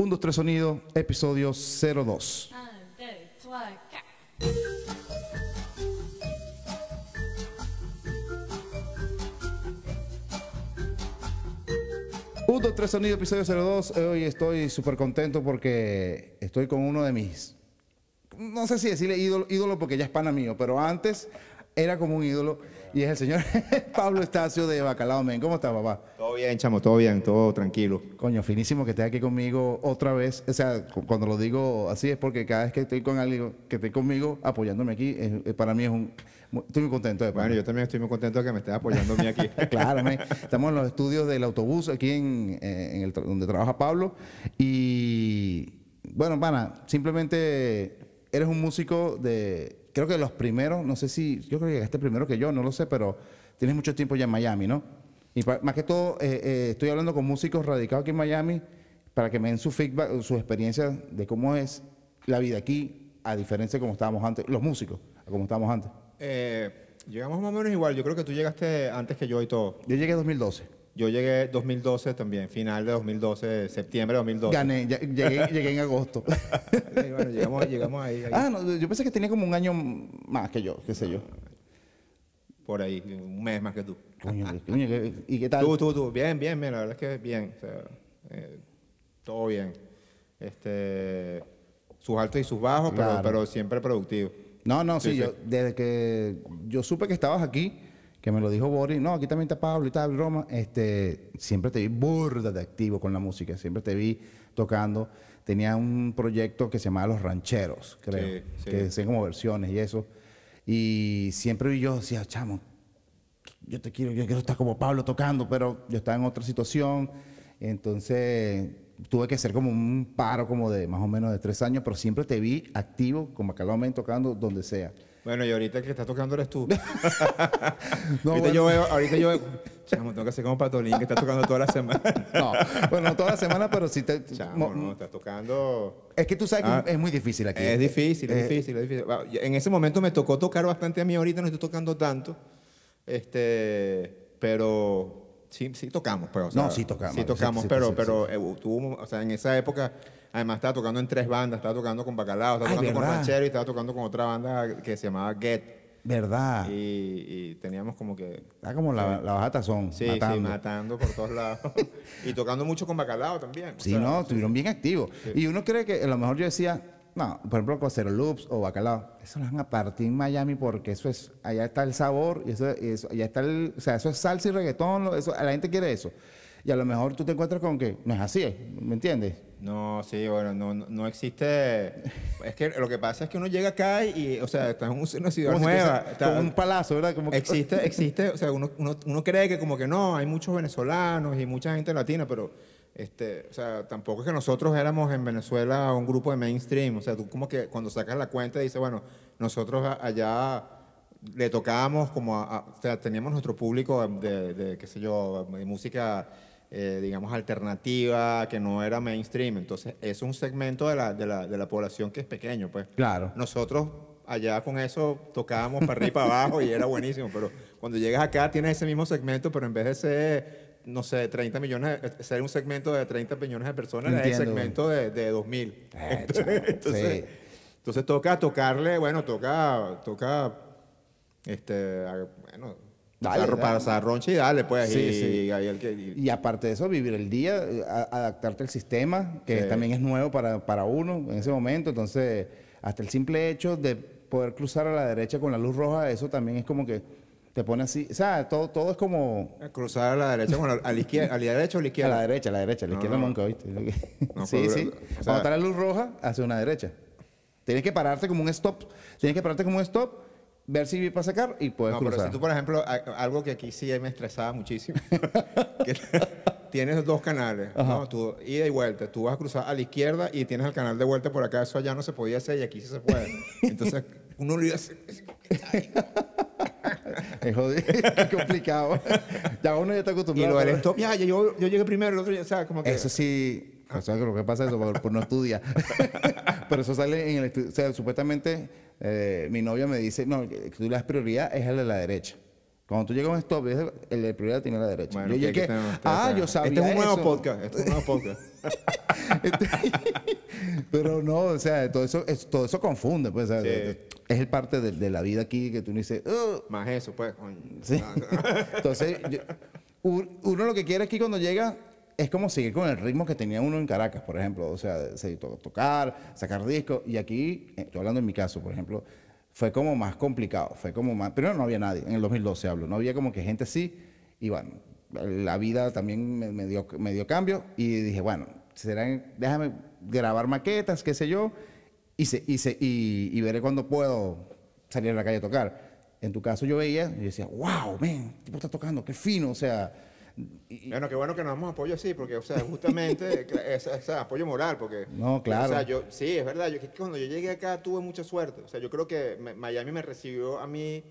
1, 2, 3 sonido, episodio 02. 1, 2, 3, 4. Un, dos, tres sonido, episodio 02. Hoy estoy súper contento porque estoy con uno de mis, no sé si decirle ídolo, ídolo porque ya es pana mío, pero antes era como un ídolo y es el señor Pablo Estacio de Bacalao Men. ¿Cómo estás, papá? Todo bien, chamo, todo bien, todo tranquilo. Coño, finísimo que estés aquí conmigo otra vez. O sea, cu- cuando lo digo así es porque cada vez que estoy con alguien que esté conmigo apoyándome aquí, es- es- para mí es un... mu- Estoy muy contento de pana. Bueno, yo también estoy muy contento de que me estés apoyando a mí aquí. Claro, men. estamos en los estudios del autobús aquí en, eh, en el tra- donde trabaja Pablo. Y bueno, pana, simplemente eres un músico de, creo que los primeros, no sé si, yo creo que llegaste primero que yo, no lo sé, pero tienes mucho tiempo ya en Miami, ¿no? Y más que todo, eh, eh, estoy hablando con músicos radicados aquí en Miami para que me den su feedback, su experiencia de cómo es la vida aquí, a diferencia de cómo estábamos antes, los músicos, a cómo estábamos antes. Eh, llegamos más o menos igual. Yo creo que tú llegaste antes que yo y todo. Yo llegué en 2012. Yo llegué 2012 también, final de 2012, septiembre de 2012. Gané, ya- llegué, llegué en agosto. Bueno, llegamos, llegamos ahí, ahí, ah, no, yo pensé que tenía como un año más que yo, qué sé yo. Por ahí, un mes más que tú. Coño, coño, ¿qué- ¿y qué tal? Tú, tú, tú, bien, bien, bien, la verdad es que bien, o sea, eh, todo bien. Este, sus altos y sus bajos, pero- Claro. pero, siempre productivo. No, no, sí, Sí, sí. yo, desde que yo supe que estabas aquí, que me lo dijo Boris, no, aquí también está Pablo y tal, Roma, este, siempre te vi burda de activo con la música, siempre te vi tocando. Tenía un proyecto que se llamaba Los Rancheros, creo, Sí, sí. que hacían como versiones y eso. Y siempre yo decía, chamo, yo te quiero, yo quiero estar como Pablo tocando, pero yo estaba en otra situación, entonces tuve que hacer como un paro como de más o menos de tres años, pero siempre te vi activo, como Bacalao Men, tocando donde sea. Bueno, y ahorita el que está tocando eres tú. No, ahorita, bueno. yo veo, ahorita yo veo, chamo, tengo que hacer como Patolín que está tocando toda la semana. No, bueno, no toda la semana, pero sí te... Chamo, mo- no, está tocando... Es que tú sabes que Ah. es muy difícil aquí. Es difícil, es Eh, difícil, es difícil. En ese momento me tocó tocar bastante a mí, ahorita no estoy tocando tanto. Este, pero sí, sí tocamos, pues. o sea, No, sí tocamos, Sí tocamos, sí, pero, sí, pero eh, tuvo, o sea, en esa época, además estaba tocando en tres bandas, estaba tocando con Bacalao, estaba Ay, tocando con. Ranchero y estaba tocando con otra banda que se llamaba Get. ¿Verdad? Y, y teníamos como que Está como la, la baja tazón, Sí, matando. sí, matando por todos lados. y tocando mucho con bacalao también. o Sí, sea, no, estuvieron bien activos. Y uno cree que a lo mejor yo decía, no, por ejemplo, con Cero Loops o Bacalao, eso lo van a partir en Miami porque eso es, allá está el sabor, y eso, y eso allá está el, o sea, eso es salsa y reggaetón, eso, la gente quiere eso. Y a lo mejor tú te encuentras con que no es así, ¿me entiendes? No, sí, bueno, no, no, no existe. Es que lo que pasa es que uno llega acá y, o sea, está en un- una ciudad Como nueva. está- como un palazo, ¿verdad? Como que- existe, existe, o sea, uno, uno, uno cree que como que no, hay muchos venezolanos y mucha gente latina, pero, este, o sea, tampoco es que nosotros éramos en Venezuela un grupo de mainstream. O sea, tú como que cuando sacas la cuenta dices, bueno, nosotros allá le tocábamos como, a- a- o sea, teníamos nuestro público de, de, qué sé yo, de música, eh, digamos, alternativa, que no era mainstream. Entonces, es un segmento de la, de la, de la población que es pequeño, pues. Claro. Nosotros allá con eso tocábamos para arriba y para abajo y era buenísimo, pero cuando llegas acá tienes ese mismo segmento, pero en vez de ser, no sé, 30 millones, de- ser un segmento de 30 millones de personas, era el segmento de, de 2000. Eh, chamo, entonces, sí. entonces toca tocarle, bueno, toca, toca, este, bueno, Dale, para y dale, pues, Sí, y, sí. y que... y- Y aparte de eso, vivir el día, eh, a- adaptarte al sistema, que Sí. también es nuevo para, para uno en ese momento. Entonces, hasta el simple hecho de poder cruzar a la derecha con la luz roja, eso también es como que te pone así. O sea, todo, todo es como cruzar a la derecha, bueno, a la izquierda, a la derecha o a la a izquierda. la derecha, a la derecha. A la izquierda no. nunca, ¿viste? No, sí, pero, sí. o sea- Cuando está la luz roja, hacia una derecha. Tienes que pararte como un stop. Tienes que pararte como un stop, ver si vi para sacar y puedes No, pero cruzar. si tú, por ejemplo, a- algo que aquí sí me estresaba muchísimo, que tienes dos canales, ¿no? Tú, ida y vuelta. Tú vas a cruzar a la izquierda y tienes el canal de vuelta por acá. Eso allá no se podía hacer y aquí sí se puede. Entonces, uno lo iba a hacer. Es jodido, es complicado. ya uno ya está Y acostumbrado. lo del pero- stop, ya, yo, yo llegué primero, el otro ya, o sea, como que... Eso sí, o sea, lo que pasa es eso, por, por no estudiar. Pero eso sale en el estudio. O sea, supuestamente eh, mi novia me dice, no, tú le das prioridad es a la de la derecha. Cuando tú llegas a un stop, el de prioridad tiene la derecha. Bueno, yo llegué, tenemos- ah, tenemos- yo sabía Este es un nuevo eso". podcast. Este es un nuevo podcast. Pero no, o sea, todo eso, es- todo eso confunde, pues. Sí. Es el parte de, de la vida aquí que tú no dices. Más eso, pues. Sí. Entonces, yo- uno lo que quiere aquí cuando llega es como seguir con el ritmo que tenía uno en Caracas, por ejemplo. O sea, to- tocar, sacar discos. Y aquí, eh, estoy hablando en mi caso, por ejemplo, fue como más complicado. Fue como más. Primero no había nadie, en el 2012 hablo. No había como que gente así. Y bueno, la vida también me, dio, cambio. Y dije, bueno, será, déjame grabar maquetas, qué sé yo. Y, se, y, veré cuándo puedo salir a la calle a tocar. En tu caso yo veía y decía, wow, el tipo está tocando, qué fino, o sea, y- Bueno, qué bueno que nos damos apoyo así, porque, o sea, justamente, es, es apoyo moral, porque... No, claro. O sea, yo, sí, es verdad, yo que cuando yo llegué acá tuve mucha suerte. O sea, yo creo que me- Miami me recibió a mí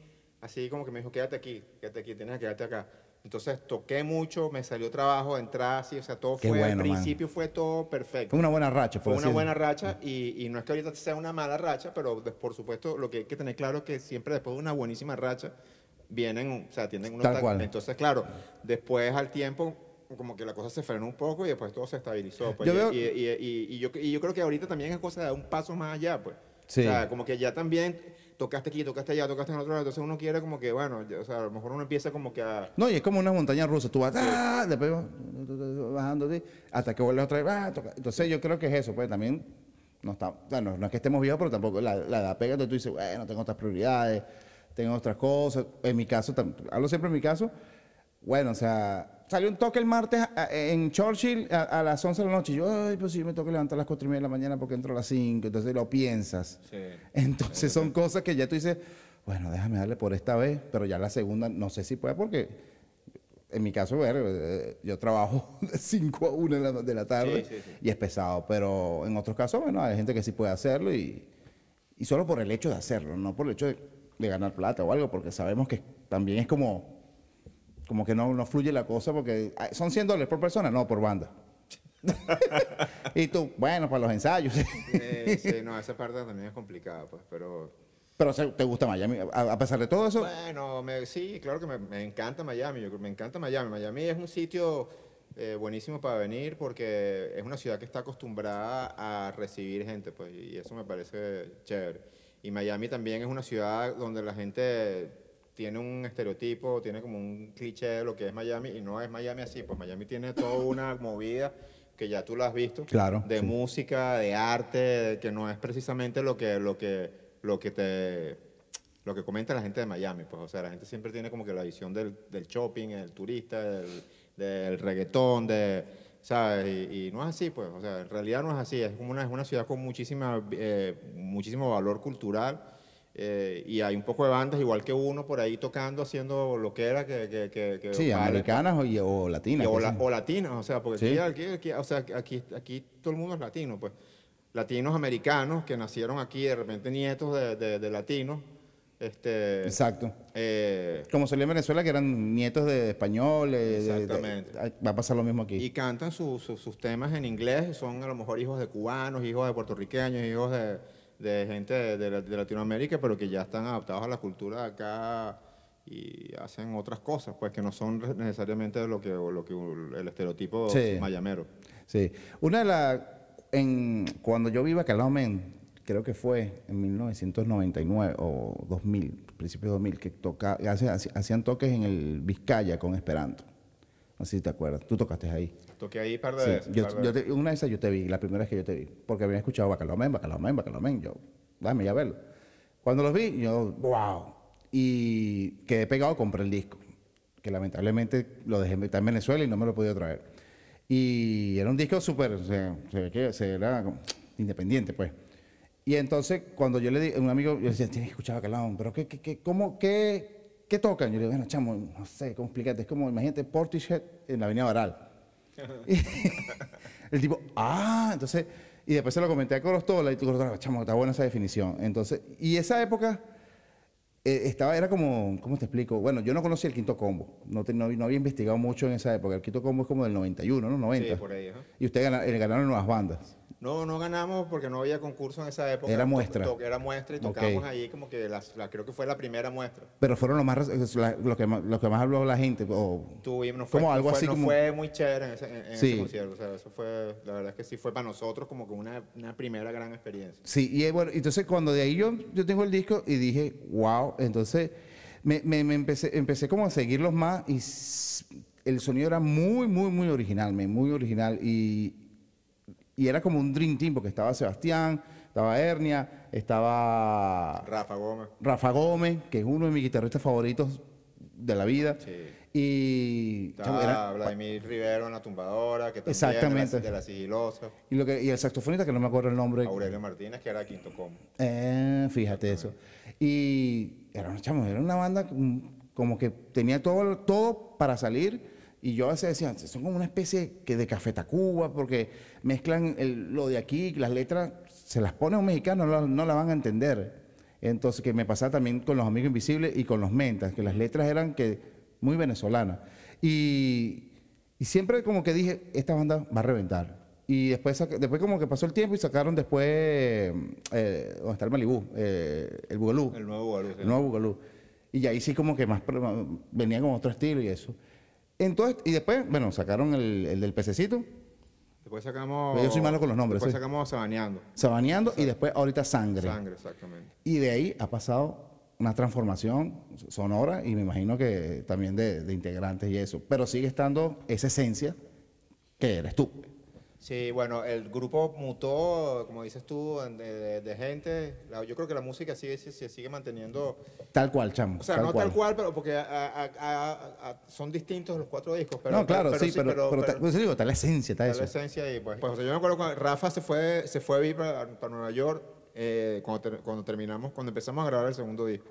así como que me dijo, quédate aquí, quédate aquí, tienes que quedarte acá. Entonces toqué mucho, me salió trabajo, entrar así, o sea, todo Qué fue, bueno, al man. principio fue todo perfecto. fue una buena racha. Fue una buena racha y, y no es que ahorita sea una mala racha, pero por supuesto lo que hay que tener claro es que siempre después de una buenísima racha vienen, o sea, tienen unos Tal ta- cual. Entonces, claro, después al tiempo como que la cosa se frenó un poco y después todo se estabilizó. pues, Yo y, veo- y- y- yo, y yo creo que ahorita también es cosa de dar un paso más allá, pues. Sí. O sea, como que ya también tocaste aquí, tocaste allá, tocaste en otro lado, entonces uno quiere como que, bueno, o sea, a lo mejor uno empieza como que a... No, y es como una montaña rusa, tú vas, ¡ah! después vas bajando así, hasta que vuelves otra vez, ¡ah! toca. Entonces yo creo que es eso, pues también, no, está, bueno, no es que estemos viejos, pero tampoco la, la edad pega, entonces tú dices, bueno, tengo otras prioridades, tengo otras cosas. En mi caso, hablo siempre en mi caso, bueno, o sea, salió un toque el martes a- en Churchill a, a las 11 de la noche. Y yo, ay, pues sí, me toca levantar a las 4 y media de la mañana porque entro a las 5. Entonces lo piensas. Sí. Entonces son cosas que ya tú dices, bueno, déjame darle por esta vez, pero ya la segunda no sé si puede porque en mi caso, ver, eh, yo trabajo de 5 a 1 de la, de la tarde Sí, sí, sí. y es pesado, pero en otros casos, bueno, hay gente que sí puede hacerlo y, y solo por el hecho de hacerlo, no por el hecho de, de ganar plata o algo, porque sabemos que también es como, como que no, no fluye la cosa porque ah, son 100 dólares por persona, no, por banda. y tú, bueno, para los ensayos. Sí, no, esa parte también es complicada, pues, pero... pero ¿te gusta Miami? A, pesar de todo eso, Bueno, me- sí, claro que me, me encanta Miami, yo, creo- me encanta Miami. Miami es un sitio eh, buenísimo para venir porque es una ciudad que está acostumbrada a recibir gente, pues, y eso me parece chévere. Y Miami también es una ciudad donde la gente tiene un estereotipo, tiene como un cliché de lo que es Miami, y no es Miami así, pues Miami tiene toda una movida que ya tú la has visto, Claro, de sí. música, de arte, de- que no es precisamente lo que, lo que, lo que te lo que comenta la gente de Miami, pues, o sea, la gente siempre tiene como que la visión del, del shopping, el turista, del, del reggaetón, de, ¿sabes? Y, y no es así, pues, o sea, en realidad no es así, es como una, es una ciudad con muchísima, eh, muchísimo valor cultural eh, y hay un poco de bandas igual que uno por ahí tocando, haciendo lo que era, que, que, que, que sí, vale, americanas o, o latinas. o, que la- o latinos, o sea, porque Sí. aquí, aquí- aquí- o sea, aquí, aquí todo el mundo es latino, pues. Latinos americanos que nacieron aquí, de repente nietos de, de- de latinos. Este, Exacto. eh, Como salió en Venezuela, que eran nietos de españoles. de- de- Exactamente. va a pasar lo mismo aquí. y cantan su- su- sus temas en inglés, son a lo mejor hijos de cubanos, hijos de puertorriqueños, hijos de, de gente de, Latinoamérica, pero que ya están adaptados a la cultura de acá y hacen otras cosas, pues que no son necesariamente lo que, lo que el estereotipo Sí. mayamero. Sí. Una de las. Cuando yo viva Calao Men, creo que fue en 1999 o 2000, principios de 2000, que toca, hacían toques en el Vizcaya con Esperanto. No sé si te acuerdas. Tú tocaste ahí. Toqué ahí un par de Sí, veces. yo- par de yo veces. te- una de esas yo te vi, la primera vez que yo te vi, porque había escuchado Men, Bacalao Men, yo, dame ya verlo. Cuando los vi, yo, wow, y quedé pegado, compré el disco, que lamentablemente lo dejé en Venezuela y no me lo he podido traer. Y era un disco súper, o sea, se ve que se era independiente, pues. Y entonces, cuando yo le di a un amigo, yo decía, tienes que escuchar Bacalao, pero ¿qué, qué, qué, cómo, qué, qué tocan? Yo le digo, bueno, chamo, no sé cómo explicarte, es como, imagínate, Portishead en la Avenida Baral. El tipo, ah, entonces, y después se lo comenté a Corostola y tú, Corostola, chamo, está buena esa definición. Entonces, y esa época eh, estaba, era como, ¿cómo te explico? Bueno, yo no conocía el quinto combo, no, te- no, no había investigado mucho en esa época. El quinto combo es como del 91, ¿no? 90. Sí, por ahí. Y ustedes gana- ganaron nuevas bandas. No, no ganamos porque no había concurso en esa época. Era muestra. to- era muestra y Ok. tocamos ahí como que las- la, creo que fue la primera muestra. Pero fueron los más, lo, que más, lo que más habló la gente. O, Tuvimos, no fue, Como algo fue- así no como- fue muy chévere en ese, en- en Sí. ese concierto. O sea, eso fue, la verdad es que sí fue para nosotros como que una, una primera gran experiencia. Sí, y eh, bueno, entonces cuando de ahí yo, yo tengo el disco y dije, wow, entonces me, me- me empecé, empecé como a seguirlos más y el sonido era muy, muy, muy original, muy original y, y era como un Dream Team porque estaba Sebastián, estaba Hernia, estaba Rafa Gómez. Rafa Gómez, que es uno de mis guitarristas favoritos de la vida. Sí. Y, Estaba era- Vladimir Rivero en la tumbadora, que también Exactamente. De la, de la sigilosa. y, lo que, y el saxofonista, que no me acuerdo el nombre. Aurelio Martínez, que era Quinto Como. Eh, fíjate eso. Y era, una- chamo, era una banda como- como que tenía todo, todo para salir. Y yo a veces decía, son como una especie que de Café Tacuba, porque mezclan el- lo de aquí, las letras, se las pone a un mexicano, no, no la van a entender. Entonces, que me pasaba también con los Amigos Invisibles y con los Mentas, que las letras eran que muy venezolanas. Y, y siempre como que dije, esta banda va a reventar. Y después, después como que pasó el tiempo y sacaron después, eh, ¿dónde está el Malibú? Eh, el Bugalú. El nuevo sí. El nuevo Bugalú. Y ahí sí como que más venía con otro estilo y eso. Entonces, y después, bueno, sacaron el, el del pececito, Después sacamos. Yo soy malo con los nombres, Después sí. sacamos Sabaneando. Sabaneando y después ahorita Sangre. Sangre, exactamente. Y de ahí ha pasado una transformación sonora y me imagino que también de, de integrantes y eso. Pero sigue estando esa esencia que eres tú. Sí, bueno, el grupo mutó, como dices tú, de, de- de gente. La- yo creo que la música sigue, se, se sigue manteniendo. Tal cual, chamo. O sea, no tal cual, pero porque a- a- a- a- son distintos los cuatro discos. Pero, no, claro, sí, pero, pero, pero- ta- pues digo, está la esencia, está Está eso. la esencia y pues, pues, o sea, yo me acuerdo cuando Rafa se fue, se fue a vivir para, para Nueva York eh, cuando, ter- cuando terminamos, cuando empezamos a grabar el segundo disco.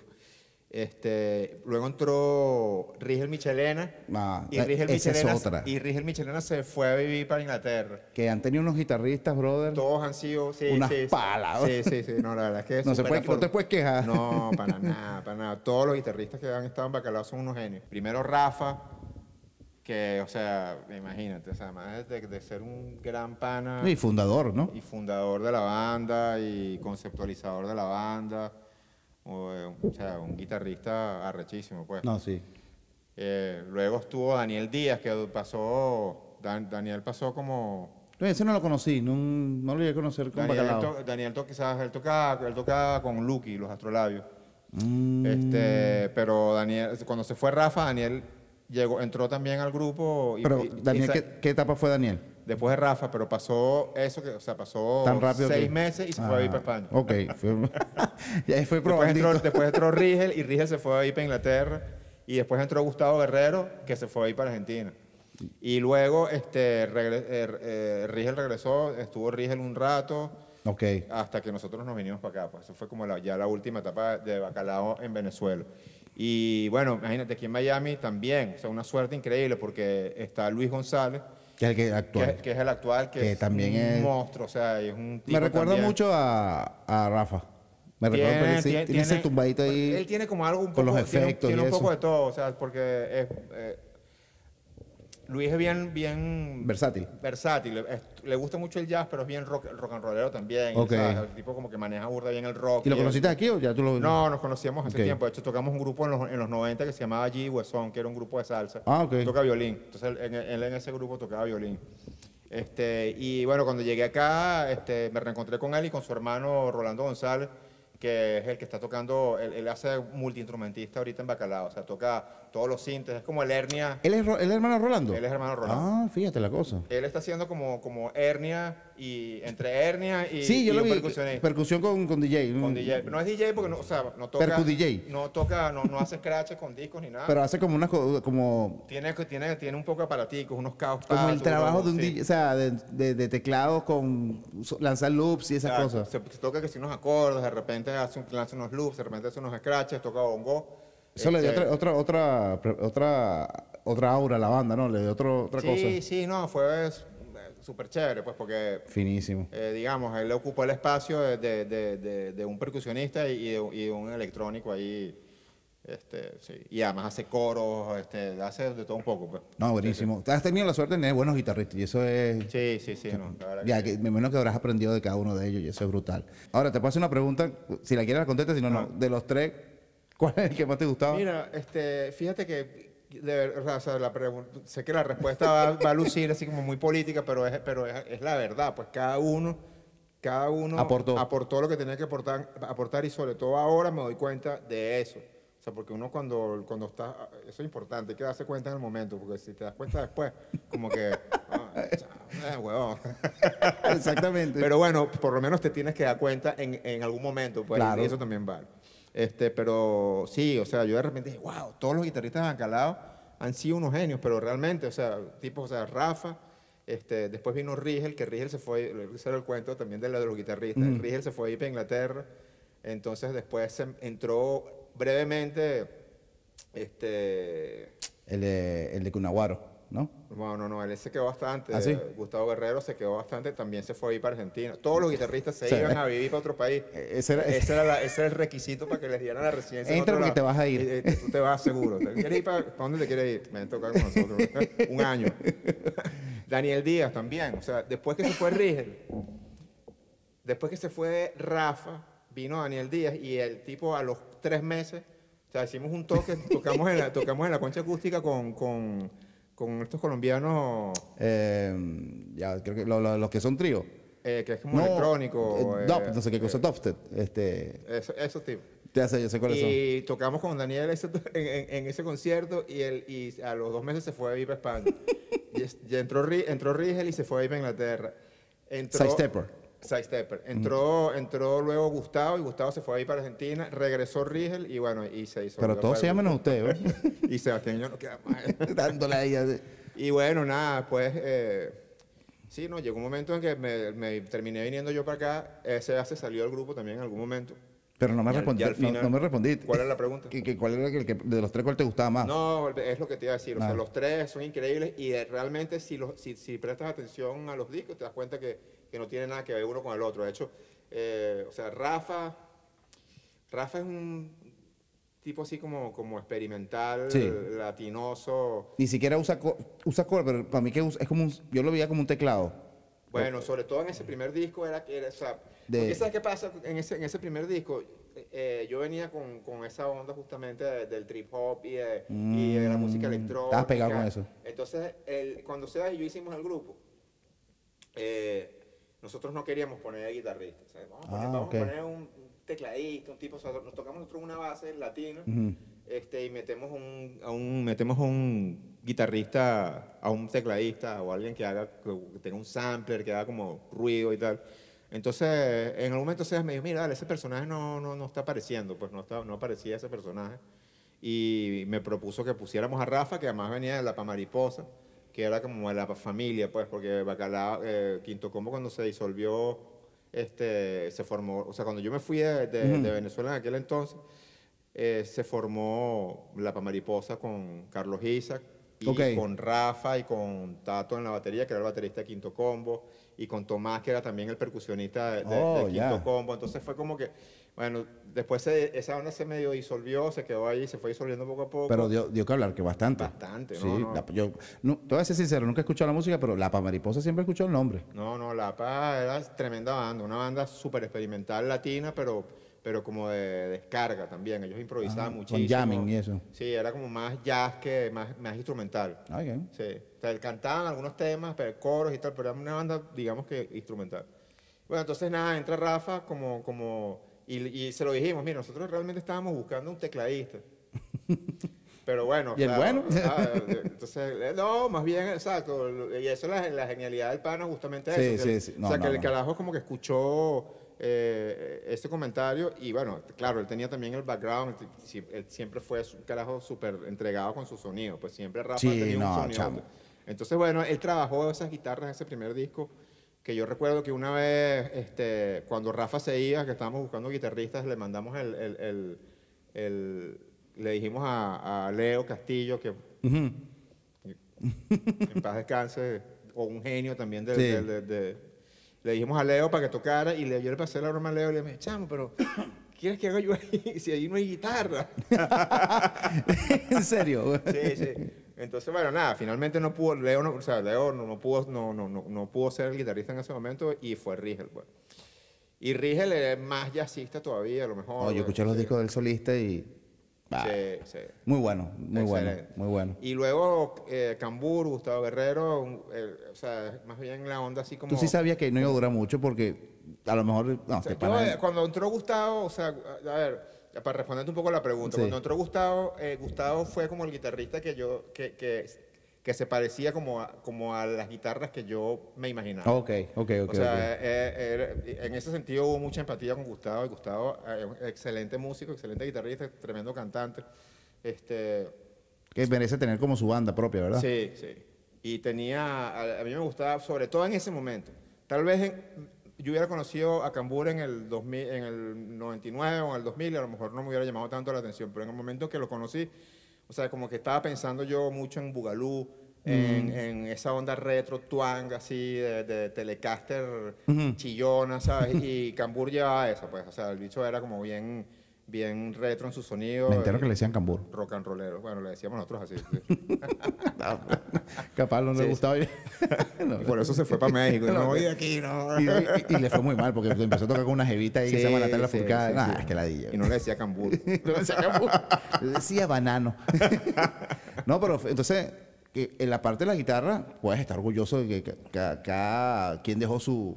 Este, luego entró Rigel Michelena Ah, y Rigel esa es Michelena otra. y Rigel Michelena se fue a vivir para Inglaterra. Que han tenido unos guitarristas, brother. Todos han sido sí, Unas sí, palas. Sí, sí, sí, no, la verdad es que No se puede- no te puedes quejar. No, para nada, para nada. Todos los guitarristas que han estado en Bacalao son unos genios. Primero Rafa, que, o sea, imagínate, o sea, además de, de ser un gran pana Y fundador, ¿no? y fundador de la banda y conceptualizador de la banda, o, eh, o sea, un guitarrista arrechísimo, pues. No, sí. Eh, luego estuvo Daniel Díaz, que pasó, Dan- Daniel pasó como No, ese no lo conocí, no, no lo llegué a conocer con Daniel, Bacalao. to- Daniel to- quizás él tocaba, él tocaba con Lucky, los astrolabios. Mm, Este, pero Daniel, cuando se fue Rafa, Daniel llegó, entró también al grupo. Y, pero, y- Daniel, sa- ¿qué, qué etapa fue Daniel? Después de Rafa, pero pasó eso, que, o sea, pasó Tan rápido seis que- meses y se fue a vivir para España. Ah, Ok, fue, ya fue Después probandito. entró, después entró Rigel y Rigel se fue a vivir para Inglaterra. Y después entró Gustavo Guerrero, que se fue a vivir para Argentina. Y luego este, regre- eh, eh, Rigel regresó, estuvo Rigel un rato. Ok. hasta que nosotros nos vinimos para acá. Pues eso fue como la- ya la última etapa de bacalao en Venezuela. Y bueno, imagínate, aquí en Miami también, o sea, una suerte increíble porque está Luis González, Que es el que que, actual. que es el actual, que, Que es también un es- monstruo, o sea, es un tipo Me recuerda también- mucho a, a Rafa. Me recuerda, tiene, sí, tiene- tiene ese tumbadito ahí. Él tiene como algo un con los poco- tiene un- efectos Tiene, y un poco eso. de todo, o sea, porque es, eh, Luis es bien, bien Versátil. versátil. Es- le gusta mucho el jazz, pero es bien rock, rock and rollero también. Ok. el tipo como que maneja burda bien el rock. ¿Y lo conociste aquí o ya tú lo No, nos conocíamos hace tiempo. De hecho, tocamos un grupo en los, en los 90 que se llamaba G. Huesón, que era un grupo de salsa. Ah, ok. Toca violín. Entonces, él, en, él en ese grupo tocaba violín. Este, y bueno, cuando llegué acá, este, me reencontré con él y con su hermano Rolando González, que es el que está tocando, él, él hace multiinstrumentista ahorita en Bacalao. O sea, toca todos los sintes. Es como el hernia. ¿Él es, es hermano Rolando? Él es hermano Rolando. Ah, fíjate la cosa. Él está haciendo como, como hernia y entre hernia y, sí, yo y lo vi. percusionista. Percusión con, con DJ. Con DJ. No es DJ porque no, o sea, no toca. Percu DJ. No toca, no, no hace scratches con discos ni nada. Pero hace como una co- como tiene, tiene, tiene un poco de aparaticos, unos caos. como el trabajo de un sí. DJ, o sea, de, de, de teclado con lanzar loops y esas Claro, cosas. Se, se toca que si unos acordes, de repente hace un, lanza unos loops, de repente hace unos scratches, toca bongo. Eso le dio Este, otra, otra, otra, otra, otra aura a la banda, ¿no? Le dio otro, otra sí, cosa. sí, no, fue eh, súper chévere, pues porque Finísimo. eh, digamos, él ocupó el espacio de, de- de- de- un percusionista y y de un electrónico ahí Este, sí. Y además hace coros, este, hace de todo un poco. Pues. No, buenísimo. Has tenido la suerte de tener buenos guitarristas y eso es... Sí, sí, sí. no, la verdad Ya, que- que me imagino que habrás aprendido de cada uno de ellos y eso es brutal. Ahora, te hacer una pregunta, si la quieres la contestas, si no, no. De los tres, ¿cuál es el que más te gustaba? Mira, este, fíjate que de ver- o sea, la sé que la respuesta va, va a lucir así como muy política, pero es, pero es, es la verdad, pues cada uno, cada uno Aportó. lo que tenía que aportar, aportar y sobre todo ahora me doy cuenta de eso. O sea, porque uno cuando, cuando está, eso es importante, hay que darse cuenta en el momento, porque si te das cuenta después, como que, ah, eh, huevón. Exactamente. Pero bueno, por lo menos te tienes que dar cuenta en, en algún momento, pues Claro. y eso también vale. Este, pero sí, o sea, yo de repente dije, wow, todos los guitarristas de Ancalao han sido unos genios, pero realmente, o sea, tipo, o sea, Rafa, este, después vino Rigel, que Rigel se fue, era el cuento también de, lo de los guitarristas, Rigel se fue a ir a Inglaterra, entonces después se entró brevemente, este, El de, el de Cunaguaro, ¿no? no, no, él se quedó bastante. ¿Ah, sí? Gustavo Guerrero se quedó bastante, también se fue a ir para Argentina. Todos los guitarristas se Sí. iban a vivir para otro país. Eh, ese era- ese, era la- ese era el requisito para que les dieran la residencia. en Entra porque lado. te vas a ir. Eh, eh, tú te vas seguro. ¿Te quieres ir para, para dónde te quieres ir? Me toca con nosotros. Un año. Daniel Díaz también. O sea, después que se fue Rigel, después que se fue Rafa, vino Daniel Díaz y el tipo a los tres meses, o sea, hicimos un toque, tocamos en la, tocamos en la concha acústica con, con, con estos colombianos Eh, ya, creo que lo- lo- los que son trío. eh, que es como electrónico. eh, eh, dub, no sé qué cosa, dubstep. Este, eso- esos tipos. ya sé, yo sé cuáles son. Y tocamos con Daniel ese- en, en- ese concierto y, él, y a los dos meses se fue a vivir a España. y, y entró, entró Rigel y se fue a vivir a Inglaterra. Entró, Sidestepper. Sidestepper. Entró, entró luego Gustavo y Gustavo se fue a ir para Argentina. Regresó Rigel y bueno, y se hizo. Pero todos se llaman a usted, ¿eh? Y Sebastián y yo nos quedamos ahí. Dándole ahí. así. Y bueno, nada, pues eh, sí, no, llegó un momento en que me, me terminé viniendo yo para acá. Ese se salió del grupo también en algún momento. Pero no me, Y y al no- final- no, me respondiste. ¿Cuál es la pregunta? ¿Que- que ¿Cuál era el que, de los tres cuál te gustaba más? No, es lo que te iba a decir. O sea, Ah. los tres son increíbles y eh, realmente si, los- si, si prestas atención a los discos te das cuenta que, que no tiene nada que ver uno con el otro. De hecho, eh, o sea, Rafa, Rafa es un tipo así como, como experimental, Sí. latinoso. Ni siquiera usa, usa pero para mí que usa- es como un, yo lo veía como un teclado. Bueno, sobre todo en ese primer disco era que era, o sea, De- porque ¿sabes qué pasa? En ese, en ese primer disco, eh, yo venía con, con esa onda justamente de- del trip hop y de, y de la música Mm, electrónica. estabas pegado con eso. Entonces, el- cuando Sebas y yo hicimos el grupo, eh, nosotros no queríamos poner guitarrista. o sea, Vamos, a poner, Ah, vamos a poner un, tecladista, un tipo, o sea, nos tocamos nosotros una base latina Ujú. este, y metemos un, a un, metemos a un guitarrista, a un tecladista o alguien que haga, que tenga un sampler, que haga como ruido y tal. Entonces, en algún momento Sebas me dijo, mira, dale, ese personaje no, no, no está apareciendo, pues no, está, no aparecía ese personaje. Y me propuso que pusiéramos a Rafa, que además venía de La Pamariposa, que era como la familia, pues, porque Bacalao, eh, Quinto Combo cuando se disolvió, este, se formó, o sea, cuando yo me fui de, de- de Venezuela en aquel entonces, eh, se formó La Pamariposa con Carlos Isaac y con Rafa y con Tato en la batería, que era el baterista de Quinto Combo, y con Tomás, que era también el percusionista de, de- Oh, de Quinto. Combo. Entonces fue como que, bueno, después se- esa onda se medio disolvió, se quedó ahí, se fue disolviendo poco a poco. Pero dio, dio que hablar, que bastante. Bastante, Sí, no, la- yo, no, te voy a ser sincero, nunca he escuchado la música, pero La Pamariposa siempre he escuchado el nombre. No, no, La Paz era tremenda banda, una banda súper experimental latina, pero, pero como de descarga también. Ellos improvisaban Ah, con muchísimo. jamming y eso. Sí, era como más jazz que más, más instrumental. Ah, ok. Sí, o sea, cantaban algunos temas, pero coros y tal, pero era una banda, digamos que instrumental. Bueno, entonces nada, entra Rafa como, como y, y se lo dijimos, mira, nosotros realmente estábamos buscando un tecladista. Pero bueno, ¿Y el o sea, bueno? ah, entonces, eh, no, más bien, exacto, y eso es la, la genialidad del pana, justamente Sí, eso. sí, el- sí. o No, sea, no, que el no. carajo como que escuchó eh, ese comentario y bueno, claro, él tenía también el background, él siempre fue un carajo súper entregado con su sonido, pues siempre Rafa Sí, tenía no, un sonido. chamo. Entonces, bueno, él trabajó esas guitarras en ese primer disco, que yo recuerdo que una vez, este, cuando Rafa se iba, que estábamos buscando guitarristas, le mandamos el, el- el- el- le dijimos a, a Leo Castillo, que en paz descanse, o un genio también Sí. de, de- le dijimos a Leo para que tocara y le, yo le pasé la broma a Leo y le dije, chamo, pero quieres que haga yo ahí si ahí no hay guitarra? en serio. Sí, sí. Entonces, bueno, nada, finalmente no pudo, Leo, no, o sea, Leo no, no pudo, no, no, no, no pudo ser el guitarrista en ese momento y fue Rigel, pues. Y Rigel es más jazzista todavía, a lo mejor. No, yo pues, escuché los sí. discos del solista y. bah, Sí, sí. Muy bueno, muy bueno, Excelente. muy bueno. Y luego eh, Cambur, Gustavo Guerrero, un- el- o sea, más bien la onda así como... Tú sí sabías que no iba a durar mucho porque a lo mejor. No, O sea, yo, eh, cuando entró Gustavo, o sea, a ver, para responderte un poco la pregunta, Sí. cuando entró Gustavo, eh, Gustavo fue como el guitarrista que yo, que, que, que se parecía como a, como a las guitarras que yo me imaginaba. Ok, ok, ok. o sea, eh, era- en ese sentido hubo mucha empatía con Gustavo y Gustavo, eh, un excelente músico, excelente guitarrista, tremendo cantante. Este, Que merece tener como su banda propia, ¿verdad? Sí, sí. Y tenía, a, a mí me gustaba, sobre todo en ese momento. Tal vez en- yo hubiera conocido a Cambur en el, 2000, en el 99 o en el 2000 y a lo mejor no me hubiera llamado tanto la atención, pero en el momento que lo conocí, o sea, como que estaba pensando yo mucho en Bugalú, en, en esa onda retro, twang, así, de, de Telecaster chillona, ¿sabes? Y Cambur llevaba eso, pues, o sea, el bicho era como bien, bien retro en su sonido. Me entero eh, que le decían cambur. Rock and rollero. Bueno, le decíamos nosotros así. sí. Capaz no le Sí, gustaba. No. Y por eso se fue para México. Y No, voy de aquí, no. Y, y- y le fue muy mal porque empezó a tocar con una jevita ahí que se llama Natalia sí, Furcada. sí, Nah, sí. es que la dilla. Y no le decía cambur. No decía cambur. Le decía banano. no, pero entonces, que en la parte de la guitarra, puedes estar orgulloso de que ca- ca- cada quien dejó su,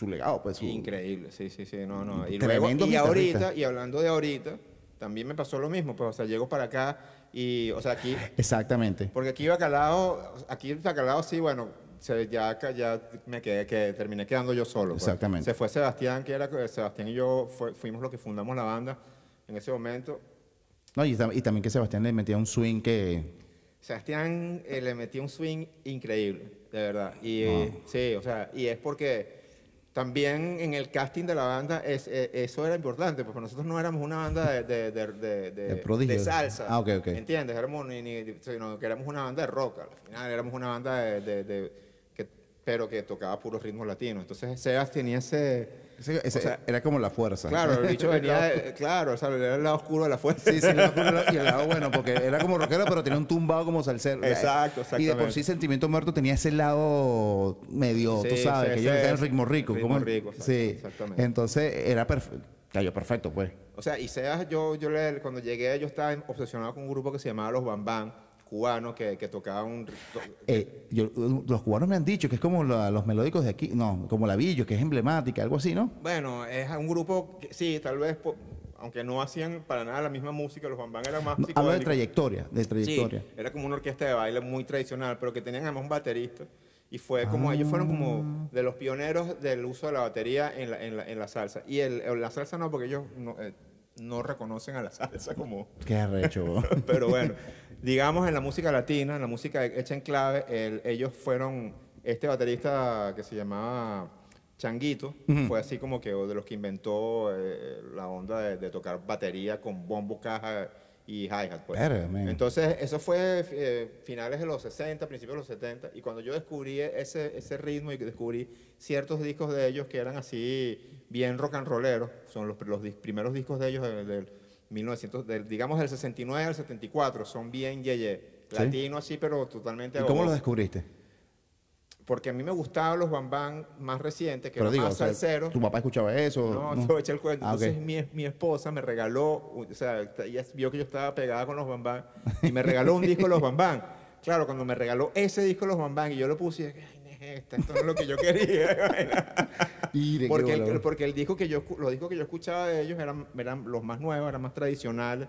su, legado. Pues, su- Increíble, sí, sí, sí, no, no. Y luego, y ahorita, y hablando de ahorita, también me pasó lo mismo, pues, o sea, llego para acá y, o sea, aquí, Exactamente. porque aquí iba calado, aquí iba calado, sí, bueno, se, ya, ya me quedé, que terminé quedando yo solo. pues. Exactamente. Se fue Sebastián, que era, Sebastián y yo fue- fuimos los que fundamos la banda en ese momento. No, y, y también que Sebastián le metía un swing que. Sebastián eh, le metió un swing increíble, de verdad. Y eh, sí, o sea, y es porque también en el casting de la banda es, eh, eso era importante, porque nosotros no éramos una banda de, de, de, de- salsa. Ah, ok, ok. ¿Entiendes? Éramos ni, ni- sino que éramos una banda de rock. Al final éramos una banda de, de- de- que, pero que tocaba puros ritmos latinos. Entonces Sebas tenía ese... ese- ese O sea, era como la fuerza. Claro, el bicho venía, claro, o sea, era el lado oscuro de la fuerza. Sí, sí, el lado oscuro y el lado bueno, porque era como rockero, pero tenía un tumbado como salsero. Exacto, Y de por exactamente. sí Sentimiento Muerto tenía ese lado medio, tú Sí, sabes, sí, que yo en sí. ritmo rico. Ritmo como- rico, exacto, sí. exactamente. Entonces era perfecto. Cayó perfecto, pues. O sea, y Sebas, yo, yo le- cuando llegué, yo estaba obsesionado con un grupo que se llamaba Los Bambán, que, que tocaba un... to- Eh, yo- los cubanos me han dicho que es como la- los melódicos de aquí, no, como la Villo, que es emblemática, algo así, ¿no? Bueno, es un grupo, que, sí, tal vez, po- aunque no hacían para nada la misma música, los Bambán eran más No, hablo de trayectoria, de trayectoria. Sí, era como una orquesta de baile muy tradicional, pero que tenían además un baterista. Y fue como, ellos fueron Ah. como de los pioneros del uso de la batería en la, en la, en la salsa. Y el- la salsa no, porque ellos no, eh, no reconocen a la salsa como... Qué arrecho. Pero bueno, digamos en la música latina, en la música hecha en clave, el- ellos fueron, este baterista que se llamaba Changuito, fue así como que de los que inventó eh, la onda de, de tocar batería con bombo, caja y hi-hat. pues. Entonces, eso fue eh, finales de los 60, principios de los 70, y cuando yo descubrí ese, ese ritmo y descubrí ciertos discos de ellos que eran así bien rock and rolleros, son los, los dis- primeros discos de ellos del, del 1900, del- digamos del 69 al 74, son bien yeye, Sí. latino así, pero totalmente... ¿Y cómo lo agogoso. descubriste? Porque a mí me gustaban los bambán más recientes, que Pero eran digo, más o sea, salseros. ¿tu papá escuchaba eso? No, te a echar el cuento. Ah. Entonces mi, mi esposa me regaló, o sea, ella vio que yo estaba pegada con los bambán y me regaló un disco de los bambán. Claro, cuando me regaló ese disco de los bambán y yo lo puse, y dije, ay, no es esta, esto no es lo que yo quería. Porque, bola. porque el disco que yo, los discos que yo escuchaba de ellos eran, eran los más nuevos, eran más tradicionales,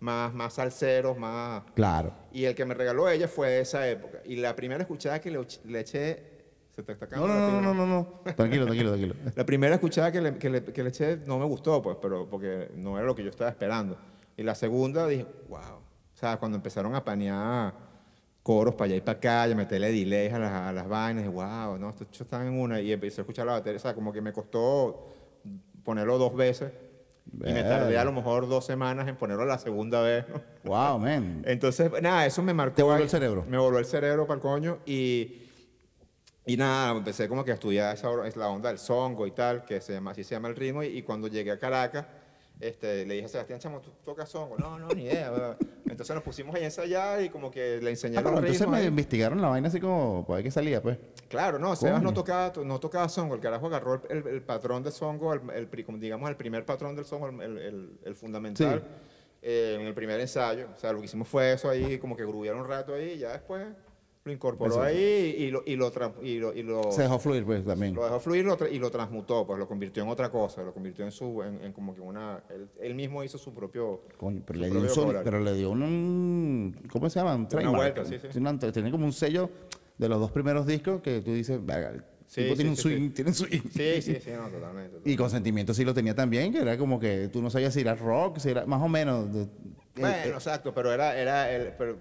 más, más salseros, más... Claro. Y el que me regaló ella fue de esa época. Y la primera escuchada que le, le eché... Se te está No, no, no, no, no, no. Tranquilo, tranquilo, tranquilo. La primera escuchada que le, que, le, que le eché no me gustó, pues, pero porque no era lo que yo estaba esperando. Y la segunda dije, wow. O sea, cuando empezaron a panear coros para allá y para acá, y meterle delays a las, a las vainas, dije, wow, no, estos chicos están en una. Y empecé a escuchar la batería, o sea, como que me costó ponerlo dos veces. Y me tardé a lo mejor dos semanas en ponerlo la segunda vez. ¿no? Wow, man. Entonces, nada, eso me marcó. Te voló ahí. el cerebro. Me voló el cerebro para el coño y, y nada, empecé como que a estudiar esa, la onda del songo y tal, que se llama, así se llama el ritmo. Y, y cuando llegué a Caracas, Este, le dije a Sebastián, chamo, ¿tú tocas songo? No, no, ni idea. Entonces nos pusimos ahí a ensayar y como que le enseñé Ah, pero entonces me investigaron la vaina así como para ver qué salía, pues. Claro, no, Sebas no tocaba, no tocaba songo, el carajo agarró el, el- patrón de songo, el, digamos el primer patrón del songo, el, fundamental, Sí. eh, en el primer ensayo. O sea, lo que hicimos fue eso ahí, como que gruyeron un rato ahí y ya después lo incorporó Eso. ahí y lo, y lo, y lo, y lo- Se dejó fluir, pues, también. lo dejó fluir y lo transmutó, pues lo convirtió en otra cosa, lo convirtió en su, en, en como que una, él, él mismo hizo su propio, Coño, pero su le dio un propio pero le dio un, un- ¿cómo se llama? Un trademark. vuelta, sí, sí. Una- tenía como un sello de los dos primeros discos que tú dices, "Verga, Sí, sí, tiene un sí, swing, sí. tiene un swing. Sí, sí, sí, no, totalmente. Y consentimiento sí lo tenía también, que era como que tú no sabías si era rock, si era más o menos. de- Bueno, eh, eh, exacto, pero era, era el, pero,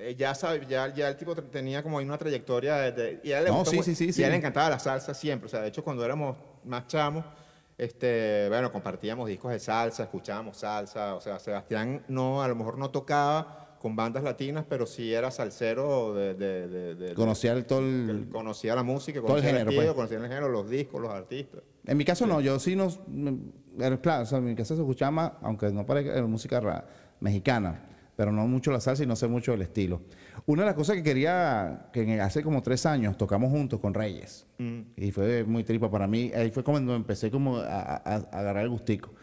eh, ya, sabe, ya, ya el tipo te- tenía como ahí una trayectoria de, de- y a él le No, gustó sí, mu- sí, sí, y a él le encantaba la salsa siempre, o sea, de hecho cuando éramos más chamos, este, bueno, compartíamos discos de salsa, escuchábamos salsa, o sea, Sebastián no, a lo mejor no tocaba con bandas latinas, pero sí era salsero de, de, de- de- conocía el, todo el- conocía la música, todo el conocía el, género, estilo, pues. conocía el género, los discos, los artistas. En mi caso no, yo sí no, era claro, o sea, en mi casa se escuchaba más, aunque no parezca música mexicana, pero no mucho la salsa y no sé mucho el estilo. Una de las cosas que quería, que hace como tres años tocamos juntos con Reyes, y fue muy tripa para mí, ahí fue cuando empecé como a, a- a agarrar el gustico.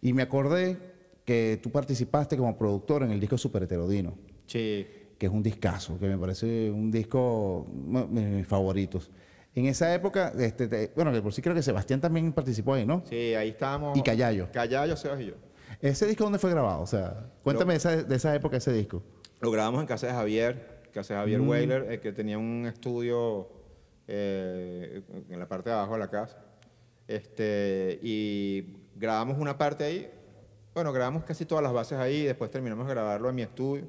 Y me acordé que tú participaste como productor en el disco Super Heterodino Sí. que es un discazo, que me parece un disco de mis favoritos. En esa época, este, te- bueno, que por sí creo que Sebastián también participó ahí, ¿no? Sí, ahí estábamos. Y Callayo. Callayo, Sebas y yo. ¿Ese disco dónde fue grabado? O sea, cuéntame de esa, de esa época ese disco. Lo grabamos en casa de Javier, casa de Javier Weiler, eh, que tenía un estudio eh, en la parte de abajo de la casa. Este, y grabamos una parte ahí. Bueno, grabamos casi todas las bases ahí y después terminamos de grabarlo en mi estudio,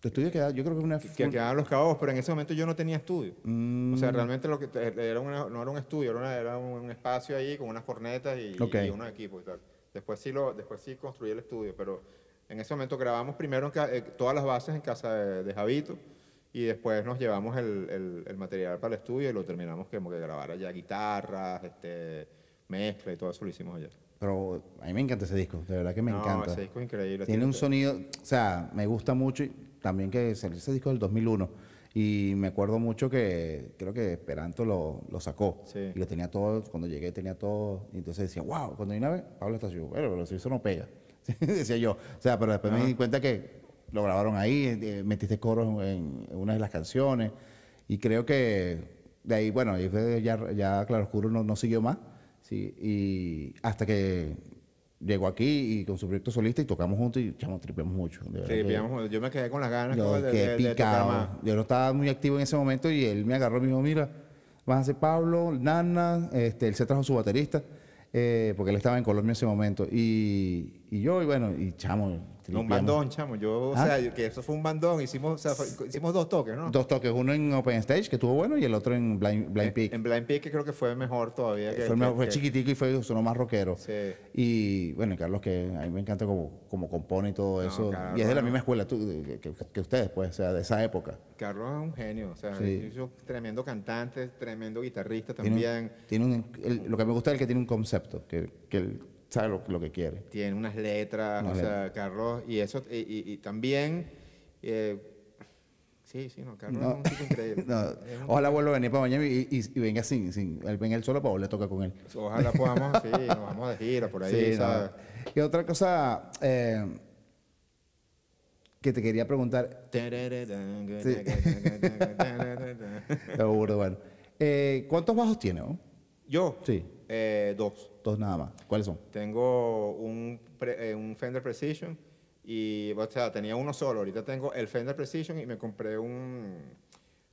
Tu estudio queda, yo creo que es una... que quedaban los cabos, pero en ese momento yo no tenía estudio. Mm. O sea, realmente lo que era una- no era un estudio, era, una- era un, espacio ahí con unas cornetas y, Ok. y unos equipos y tal. Después sí, lo, después sí construí el estudio, pero en ese momento grabamos primero eh, todas las bases en casa de, de Javito y después nos llevamos el, el- el material para el estudio y lo terminamos como que grabar allá guitarras, este, mezcla y todo eso lo hicimos allá. Pero a mí me encanta ese disco, de verdad que me No, encanta. ese disco es increíble. Tiene un sonido, o sea, me gusta mucho y también que ese, ese disco del 2001. Y me acuerdo mucho que creo que Esperanto lo, lo sacó. Sí. Y lo tenía todo, cuando llegué tenía todo. Y entonces decía, wow, cuando vine a ver, Pablo Estacio, bueno, pero si eso no pega. decía yo. O sea, pero después me di cuenta que lo grabaron ahí, eh, metiste coros en, en una de las canciones. Y creo que de ahí, bueno, ahí fue ya, ya Claroscuro no, no siguió más. Sí, y hasta que llegó aquí y con su proyecto solista y tocamos juntos y chamo, tripeamos mucho. de Sí, que- yo me quedé con las ganas yo de, de- de tocar picado. más. Yo no estaba muy activo en ese momento y él me agarró y me dijo, mira, vas a ser Pablo, Nana, este, él se trajo su baterista, eh, porque él estaba en Colombia en ese momento. Y, y yo, y bueno, y chamo. Un bandón, chamo. Yo, o ¿Ah? sea, yo- que eso fue un bandón. Hicimos, o sea, hicimos dos toques, ¿no? Dos toques, uno en Open Stage, que estuvo bueno, y el otro en Blind, Blind Peak. En Blind Peak que creo que fue mejor todavía. Que, fue, que- fue que- chiquitico y fue sonó más rockero. Sí. Y bueno, Carlos, que a mí me encanta como, como compone y todo No, eso. Carlos, y es de la misma escuela tú, que, que ustedes, pues, o sea, de esa época. Carlos es un genio. O sea, Sí. es un tremendo cantante, tremendo guitarrista Tiene un- también. Tiene un, el- lo que me gusta es el que tiene un concepto, que, sabe lo, lo que quiere. Tiene unas letras, Unas o sea, Carlos. Y eso, y, y- y también. eh, sí, sí, no, Carlos No. es un tipo increíble. No, un- ojalá vuelva a venir para Miami y, y- y venga sin, sin él venga él solo para volver a tocar con él. Ojalá podamos, sí, nos vamos de gira por ahí, Sí, no. ¿sabes? Y otra cosa eh, que te quería preguntar, seguro, bueno. Eh, ¿Cuántos bajos tiene? oh? Yo, Sí, eh, dos. Dos nada más. ¿Cuáles son? Tengo un, pre- eh, un Fender Precision y, o sea, tenía uno solo. Ahorita tengo el Fender Precision y me compré un,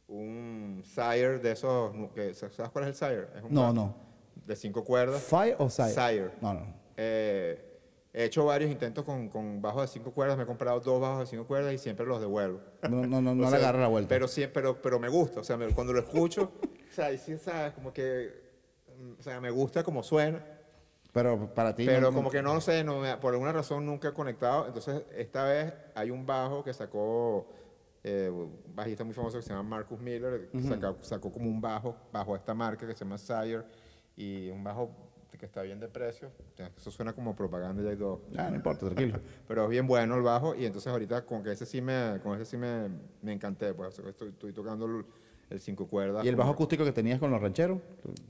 un Sire de esos. que- ¿Sabes cuál es el Sire? Es un No, no. De cinco cuerdas. ¿Fire o Sire? Sire. No, no. Eh, he hecho varios intentos con, con bajos de cinco cuerdas. Me he comprado dos bajos de cinco cuerdas y siempre los devuelvo. No, no, no, no le sea, agarra la vuelta. Pero, sí, pero, pero me gusta. O sea, me- cuando lo escucho, o sea, y sí, ¿sabes? Como que. mm, O sea, me gusta como suena. Pero para ti. Pero no- como que no sé, no me- por alguna razón nunca he conectado. Entonces, esta vez hay un bajo que sacó eh, un bajista muy famoso que se llama Marcus Miller, que sacó, sacó como un bajo bajo esta marca que se llama Sire y un bajo que está bien de precio. Eso suena como propaganda ya y todo. Ah, no importa, tranquilo. Pero es bien bueno el bajo y entonces ahorita con que ese sí me, con ese sí me, me encanté. Pues o sea, estoy, estoy tocando el, el cinco cuerdas. ¿Y el bajo acústico que tenías con los rancheros?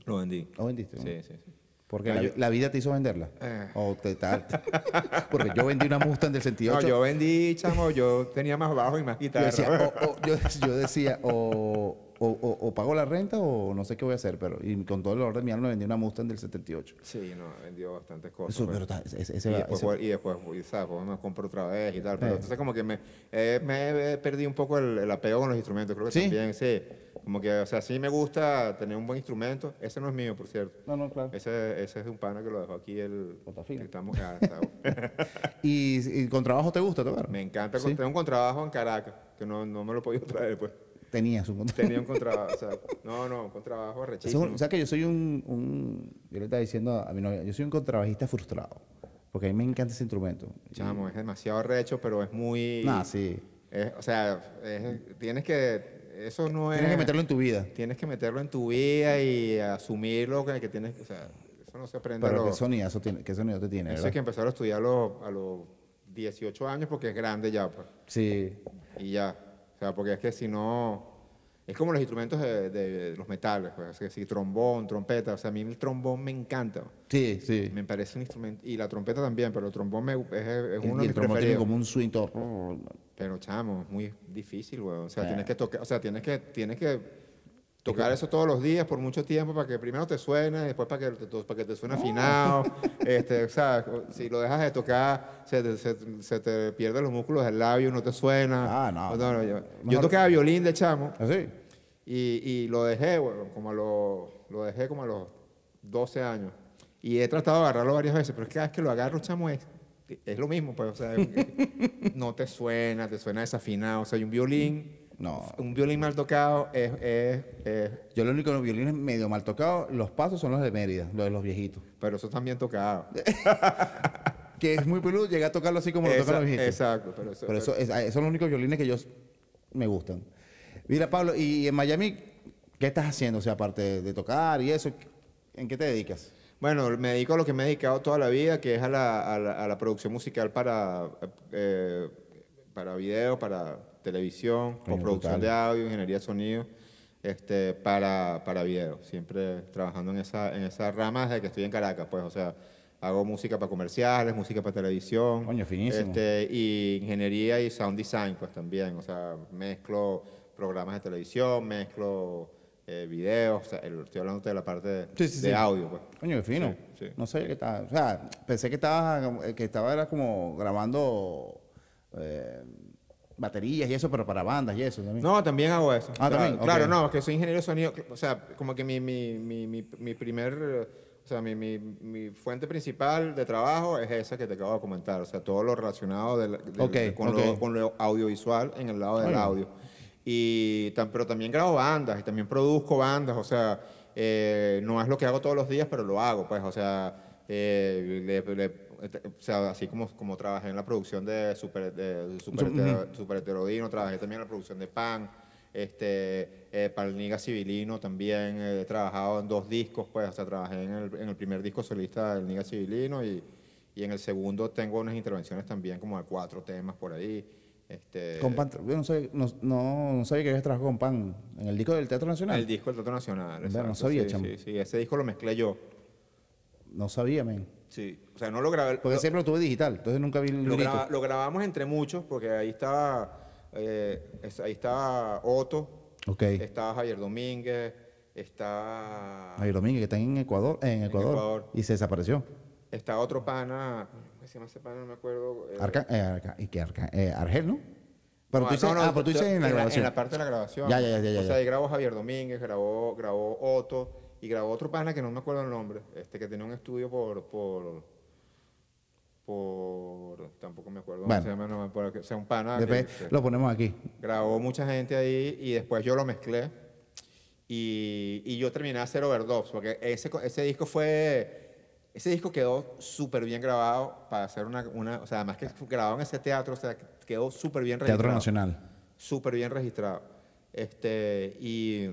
Lo vendí. ¿Lo vendiste? Sí, sí, sí. Porque la, yo- la vida te hizo venderla. Eh. O te tal. Porque yo vendí una Mustang del 78. No, yo vendí, chamo, yo tenía más bajo y más Yo guitarra. decía, o, o- yo, yo decía, o, o, o- o pago la renta o no sé qué voy a hacer, pero y con todo el orden de mi alma vendí una Mustang del 78. Sí, no, vendió bastantes cosas. Eso, pues. pero ese, ese- y, va- después, ese- y después, y, ¿sabes? Pues me compro otra vez y tal. Pero Eh. entonces como que me, eh, me he perdido un poco el, el apego con los instrumentos. Creo que ¿Sí? también, sí. Como que, o sea, sí me gusta tener un buen instrumento. Ese no es mío, por cierto. No, no, claro. Ese, ese es de un pana que lo dejó aquí el... Está fino. que Estamos, ah, está- ¿Y, y con trabajo te gusta tocar? me encanta. Sí. Tengo un contrabajo en Caracas, que no, no me lo he podido traer, pues. Tenías un contrato. Tenía un contrabajo, o sea, no, no, un contrabajo es rechísimo. un- O sea que yo soy un, un- Yo le estaba diciendo a mi novia, yo soy un contrabajista frustrado. Porque a mí me encanta ese instrumento. Chamo, es demasiado recho, pero es muy... Nah, sí. es- o sea, es- tienes que... Eso no es... Tienes que meterlo en tu vida. Tienes que meterlo en tu vida y asumirlo que, que tienes... O sea, eso no se aprende a Pero qué los... sonido, tiene, qué sonido te tiene, Eso ¿verdad? hay que empezar a estudiar a los, a los 18 años porque es grande ya, pues. Sí. Y ya. O sea, porque es que si no... Es como los instrumentos de, de los metales, pues. Es que si trombón, trompeta. O sea, a mí el trombón me encanta. Sí, sí. Me parece un instrumento... Y la trompeta también, pero el trombón me- es, es El- uno y de el mis trombón tiene como un swing todo. Pero, chamo, es muy difícil, weón. O sea, tienes que tocar... O sea, tienes que... Tienes que Tocar eso todos los días por mucho tiempo para que primero te suene, después para que te, para que te suene afinado. este, o sea, si lo dejas de tocar, se te, se, se te pierden los músculos del labio, no te suena. Ah, no. yo, yo Mejor- tocaba violín de chamo ¿Así? y, y lo dejé, bueno, como a los, lo dejé como a los 12 años. Y he tratado de agarrarlo varias veces, pero es que cada vez que lo agarro, chamo, es, es lo mismo. Pues, o sea, no te suena, te suena desafinado. O sea, y un violín, No. un violín mal tocado es, es, es- Yo lo único que los violines medio mal tocados, los pasos son los de Mérida, los de los viejitos. pero eso también tocado. Que es muy peludo, llegué a tocarlo así como lo tocan los viejitos. exacto, pero eso, Pero eso, es- esos son los únicos violines que yo s- me gustan. Mira, Pablo, y en Miami, ¿qué estás haciendo? O sea, aparte de tocar y eso, ¿en qué te dedicas? Bueno, me dedico a lo que me he dedicado toda la vida, que es a la, a la- a la producción musical para, eh, para video, para televisión, producción brutal. de audio, ingeniería de sonido, este, para, para video. Siempre trabajando en esa, en esa rama desde que estoy en Caracas, pues, o sea, hago música para comerciales, música para televisión. Coño, finísimo. Este, y ingeniería y sound design, pues también, o sea, mezclo programas de televisión, mezclo eh, videos, o sea, el- estoy hablando de la parte de, Sí, sí, de sí. audio, pues. Coño, qué fino. Sí, sí. No sé qué estaba. O sea, pensé que estaba, que estaba era como grabando eh, baterías y eso, pero para bandas y eso también. No, también hago eso. Ah, claro, también, Claro, ok. no, es que soy ingeniero de sonido. O sea, como que mi, mi, mi, mi, mi primer, eh, o sea, mi, mi, mi fuente principal de trabajo es esa que te acabo de comentar. O sea, todo lo relacionado del- del- Ok, con, ok. Lo, con lo audiovisual en el lado del audio. Y, pero también grabo bandas y también produzco bandas. O sea, eh, no es lo que hago todos los días, pero lo hago, pues. O sea, eh, le- le- o sea, así como, como trabajé en la producción de Super, de Super. Hetero- Super Heterodino, trabajé también en la producción de Pan, este, eh, para el Niga Civilino también eh, he trabajado en dos discos, pues, o sea, trabajé en el, en el primer disco solista del Niga Civilino y, y en el segundo tengo unas intervenciones también como de cuatro temas por ahí. Este, Con Pan, yo no, sabía, no, no, no sabía que habías trabajado con Pan en el disco del Teatro Nacional. el disco del Teatro Nacional. No sabía, sí, chamo. sí, sí, ese disco lo mezclé yo. No sabía, men. Sí, o sea, no lo grabé. Porque lo- siempre lo tuve digital, entonces nunca vi el Lo, graba- lo grabamos entre muchos porque ahí estaba, eh, ahí estaba Otto, Ok. estaba Javier Domínguez, estaba, Javier Domínguez, que está en Ecuador, en Ecuador, Ecuador. y se desapareció. estaba otro pana, ¿cómo se llama ese pana? No me acuerdo. eh, Arca, eh, Arca- ¿y qué Arca- eh, Argel, ¿no? Pero no, tú dices, no, no, ah, pero tú dices en la grabación. En la parte de la grabación. Ya, ya, ya, ya, O sea, ahí grabó Javier Domínguez, grabó, grabó Otto y grabó otro pana que no me acuerdo el nombre, este que tenía un estudio por, por, por, tampoco me acuerdo Bueno. se llama, no que- o sea, un pana que- Después que- lo ponemos aquí. grabó mucha gente ahí y después yo lo mezclé y, y yo terminé a hacer overdubs porque ese, ese disco fue ese disco quedó súper bien grabado para hacer una, una o sea además que grabado en ese teatro o sea quedó súper bien registrado Teatro Nacional. súper bien registrado este y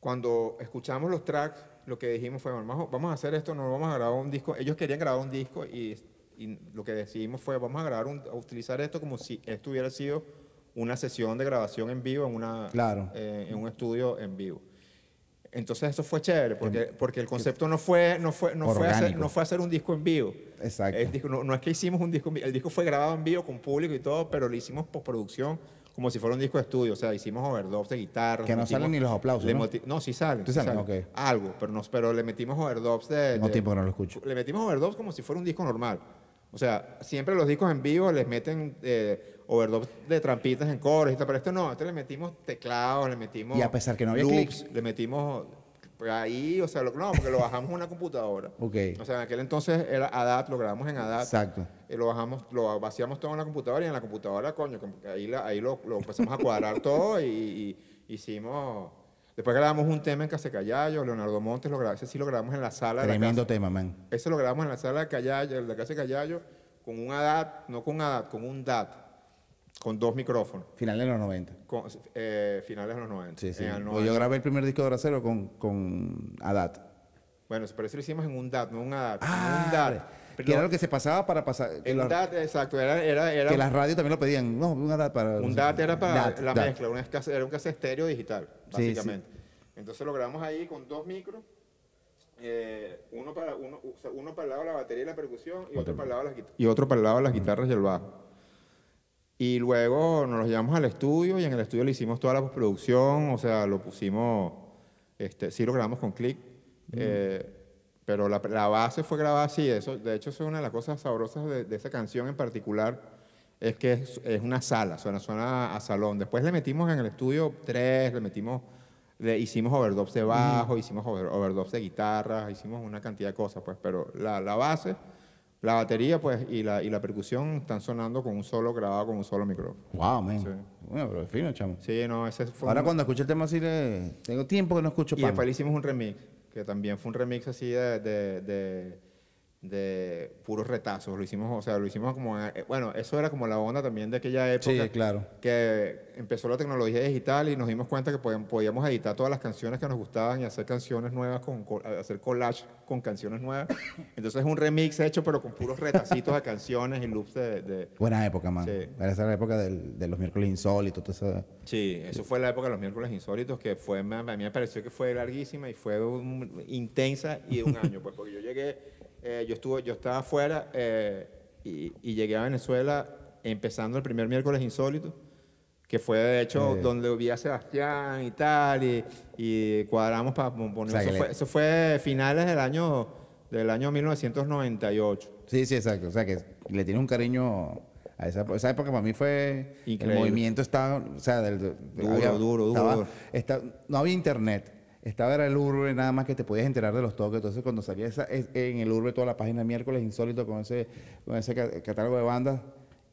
cuando escuchamos los tracks, lo que dijimos fue, vamos, a- vamos a hacer esto, no vamos a grabar un disco. Ellos querían grabar un disco y, y lo que decidimos fue, vamos a grabar un- a utilizar esto como si esto hubiera sido una sesión de grabación en vivo en, una, Claro. eh, en un estudio en vivo. Entonces eso fue chévere, porque, porque el concepto no fue, no fue, no fue, hacer, no fue hacer un disco en vivo. Exacto. El disco- no, no es que hicimos un disco en vivo, el disco fue grabado en vivo con público y todo, pero lo hicimos postproducción como si fuera un disco de estudio. O sea, hicimos overdubs de guitarra. Que no salen ni los aplausos, ¿no? No, sí salen. ¿Sí sí salen? salen. Ok. Algo, pero, no, pero le metimos overdubs de... De- tiempo que no lo escucho. le metimos overdubs como si fuera un disco normal. O sea, siempre los discos en vivo les meten eh, overdubs de trampitas en coros y tal, pero esto no, este le metimos teclados, le metimos Y a pesar que no había loops, clics. le metimos ahí, o sea, lo- no, porque lo bajamos en una computadora. Ok. O sea, en aquel entonces era ADAT, lo grabamos en ADAT. Exacto. Y lo bajamos, lo vaciamos todo en la computadora y en la computadora, coño, ahí, la- ahí lo, lo empezamos a cuadrar todo y, y hicimos... Después grabamos un tema en Casecallayo, Leonardo Montes, lo grabamos, ese sí lo grabamos en la sala de la Tremendo tema, man. Ese lo grabamos en la sala de Callayo, de con un ADAT, no con un ADAT, con un DAT, con dos micrófonos, Final de los 90. con, eh, finales de los 90. Sí, sí. En el Pues 90. yo grabé el primer disco de Bracero con, con Adat. Bueno, pero eso lo hicimos en un DAT, no un ADAT, Ah, un DAT. que era lo que se pasaba para pasar. Un los- DAT, exacto, era, era, era que las radios también lo pedían. No, un Adat para. Un DAT era para DAT, la DAT. mezcla, una escase- era un cassette estéreo digital, Sí, sí. básicamente. Entonces lo grabamos ahí con dos micros, eh, uno, para, uno, uno para el lado de la batería y la percusión y otro, para el lado de las guitarras. Y otro para el lado de las guitarras y el bajo. Y luego nos lo llevamos al estudio y en el estudio le hicimos toda la postproducción, o sea, lo pusimos, este, sí lo grabamos con click, eh, pero la, la base fue grabada así, eso, de hecho eso es una de las cosas sabrosas de, de esa canción en particular, es que es, es una sala, suena, suena a salón. Después le metimos en el estudio tres, le metimos, le hicimos overdubs de bajo, hicimos over- overdubs de guitarra, hicimos una cantidad de cosas, pues, pero la, la base, la batería, pues, y la, y la percusión están sonando con un solo grabado con un solo micrófono. Wow, man. Sí. Bueno, pero es fino, chamo. Sí, no, ese fue Ahora un- cuando escucho el tema así, le... tengo tiempo que no escucho Y pan. después le hicimos un remix, que también fue un remix así de, de, de, de puros retazos. Lo hicimos, o sea, lo hicimos como, eh, bueno, eso era como la onda también de aquella época. Sí, claro. Que empezó la tecnología digital y nos dimos cuenta que podíamos, podíamos editar todas las canciones que nos gustaban y hacer canciones nuevas, con, hacer collage con canciones nuevas. Entonces es un remix hecho, pero con puros retacitos de canciones y loops de... de- Buena época, man. Sí. Era esa la época del- de los miércoles insólitos. Sí, eso fue la época de los miércoles insólitos, que fue, a mí me pareció que fue larguísima y fue un- intensa y de un año, pues, porque yo llegué, eh, yo, estuve, yo estaba afuera eh, y, y llegué a Venezuela empezando el primer miércoles insólito, que fue de hecho Eh. donde vi a Sebastián y tal, y, y cuadramos para poner, eso, fue, eso fue finales del año, del año 1998. Sí, sí, exacto. O sea, que le tiene un cariño a esa, esa época. Para mí fue... Increíble. El movimiento estaba... O sea, del, Duro, duro, estaba- duro. está- no había internet. Estaba era el urbe nada más que te podías enterar de los toques. Entonces, cuando salía esa, es- en el urbe toda la página miércoles insólito con ese, con ese ca- catálogo de bandas,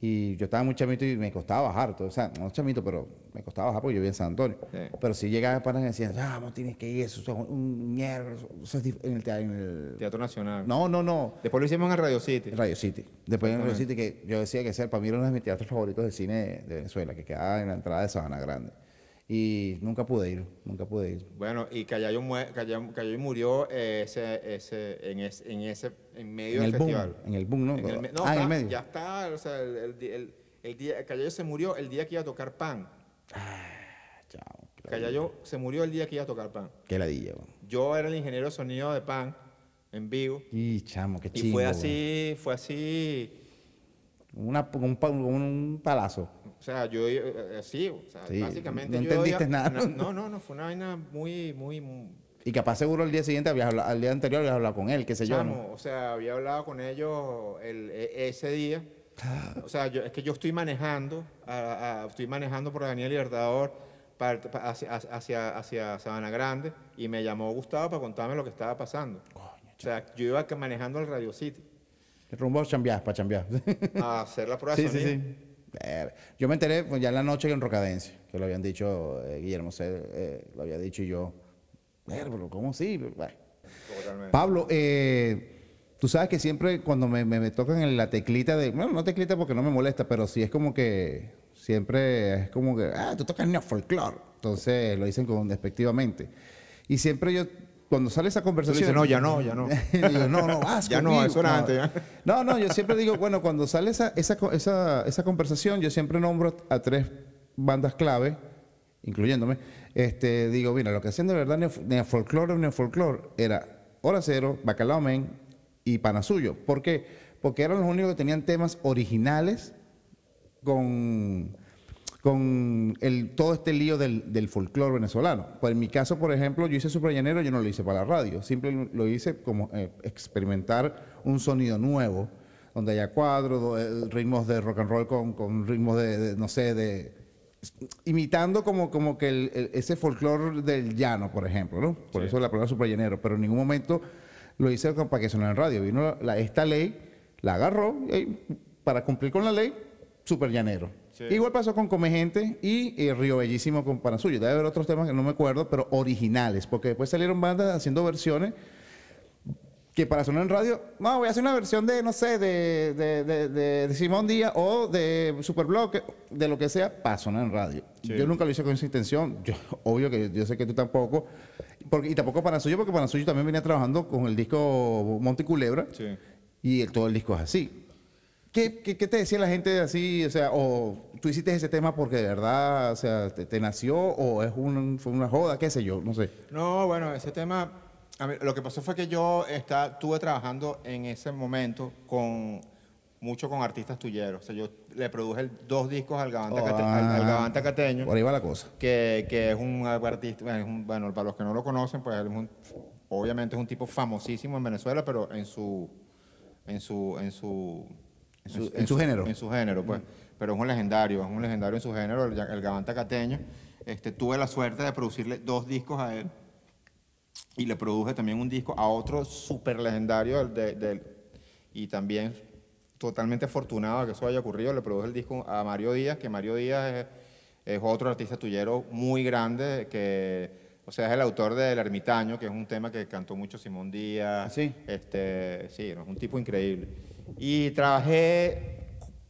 y yo estaba muy chamito y me costaba bajar. O sea, no chamito, pero me costaba bajar porque yo vivía en San Antonio. Sí. Pero si llegaba para y decían, ya, no tienes que ir, eso es un mierda, eso es dif- en el, tea- en el- Teatro Nacional. No, no, no. Después lo hicimos en Radio City. Radio City. Después en Radio City, que yo decía que ese para mí era uno de mis teatros favoritos del cine de, de Venezuela, que quedaba en la entrada de Sabana Grande. Y nunca pude ir, nunca pude ir. Bueno, y Callayo, Callayo- murió eh, ese, ese, en, ese, en ese en medio En el del boom, festival. en el boom, ¿no? En el me- ah, en el está- medio. Ya está, o sea, el, el el- el día, Callayo se murió el día que iba a tocar pan. Chao. qué ladilla. Callayo se murió el día que iba a tocar pan. Qué ladilla, weón. Yo era el ingeniero de sonido de pan en vivo. Y chamo, qué Y chingo. fue weón. así, fue así, Una, un, pa- un palazo. o sea, yo, eh, eh, sí, o sea, Sí, básicamente no yo entendiste iba- nada. na- No, no, no, fue una vaina muy, muy, muy Y capaz seguro el día siguiente, habías hablado- al día anterior habías hablado con él, qué sé yo. ¿no? Chamo, o sea, había hablado con ellos el- e- ese día. O sea, yo- es que yo estoy manejando, a- a- estoy manejando por Avenida Libertador para- hacia, hacia, hacia Sabana Grande y me llamó Gustavo para contarme lo que estaba pasando. o sea, yo iba manejando al Radio City Rumbo a chambear, para chambear. a hacer la prueba Sí, de sí, sonido. sí. Yo me enteré pues, ya en la noche en Rocadencia, que lo habían dicho eh, Guillermo, C, eh, lo había dicho y yo. Pero ¿cómo sí? Bueno. Pablo, eh, tú sabes que siempre cuando me, me- me tocan en la teclita de. Bueno, no teclita porque no me molesta, pero sí es como que. Siempre es como que. Ah, tú tocas neofolclore. Entonces lo dicen con despectivamente. Y siempre yo, cuando sale esa conversación... dices, no, ya no, ya no. digo, no, no, vas Ya no, conmigo". eso era antes, ya. No, no, yo siempre digo, bueno, cuando sale esa, esa, esa, esa conversación, yo siempre nombro a tres bandas clave, incluyéndome. Este, digo, mira, lo que hacían de verdad neo- neofolclore, neofolclore, era Hora Cero, Bacalao Men y Pana Suyo. ¿Por qué? Porque eran los únicos que tenían temas originales con, con el, todo este lío del, del folclore venezolano. Pues en mi caso, por ejemplo, yo hice Super Llanero, yo no lo hice para la radio, siempre lo hice como eh, experimentar un sonido nuevo, donde haya cuadros, eh, ritmos de rock and roll con, con ritmos de, de, no sé, de imitando como, como que el- el- ese folclore del llano, por ejemplo, ¿no? Por eso la palabra super llanero, pero en ningún momento lo hice para que sonara en radio. Vino la- la- esta ley, la agarró y para cumplir con la ley, super llanero. Sí. Igual pasó con Come Gente y eh, Río Bellísimo con Pana Suyo. Debe haber otros temas que no me acuerdo, pero originales, porque después salieron bandas haciendo versiones que para sonar en radio, no, voy a hacer una versión de, no sé, de, de, de, Simón Díaz o de Superblock, de lo que sea, para sonar en radio. Sí. Yo nunca lo hice con esa intención. Yo, obvio que yo sé que tú tampoco. Porque, y tampoco para suyo, porque para suyo también venía trabajando con el disco Monte Culebra. Sí. Y el- todo el disco es así. ¿Qué, qué, qué te decía la gente así? O sea, o tú hiciste ese tema porque de verdad, o sea, te, te nació o es un, fue una joda, qué sé yo, no sé. No, bueno, ese tema, a mí, lo que pasó fue que yo está, estuve trabajando en ese momento con mucho con artistas tuyeros. O sea, yo le produje el- dos discos al Gavanta, Cate- al, al Ah, Gavanta Cateño, Por ahí va la cosa. que, que es un artista, bueno, es un- bueno, para los que no lo conocen, pues él es un- obviamente es un tipo famosísimo en Venezuela, pero en su, en su, en su, En su- en su género. en su género, pues. Pero es un legendario, es un legendario en su género, el, el Gavanta Cateño. Este, tuve la suerte de producirle dos discos a él y le produje también un disco a otro súper legendario de, de- y también totalmente afortunado de que eso haya ocurrido. Le produje el disco a Mario Díaz, que Mario Díaz es, es otro artista tuyero muy grande, que, o sea, es el autor de El Ermitaño, que es un tema que cantó mucho Simón Díaz. ¿Ah, sí? Este, sí, es un tipo increíble. Y trabajé,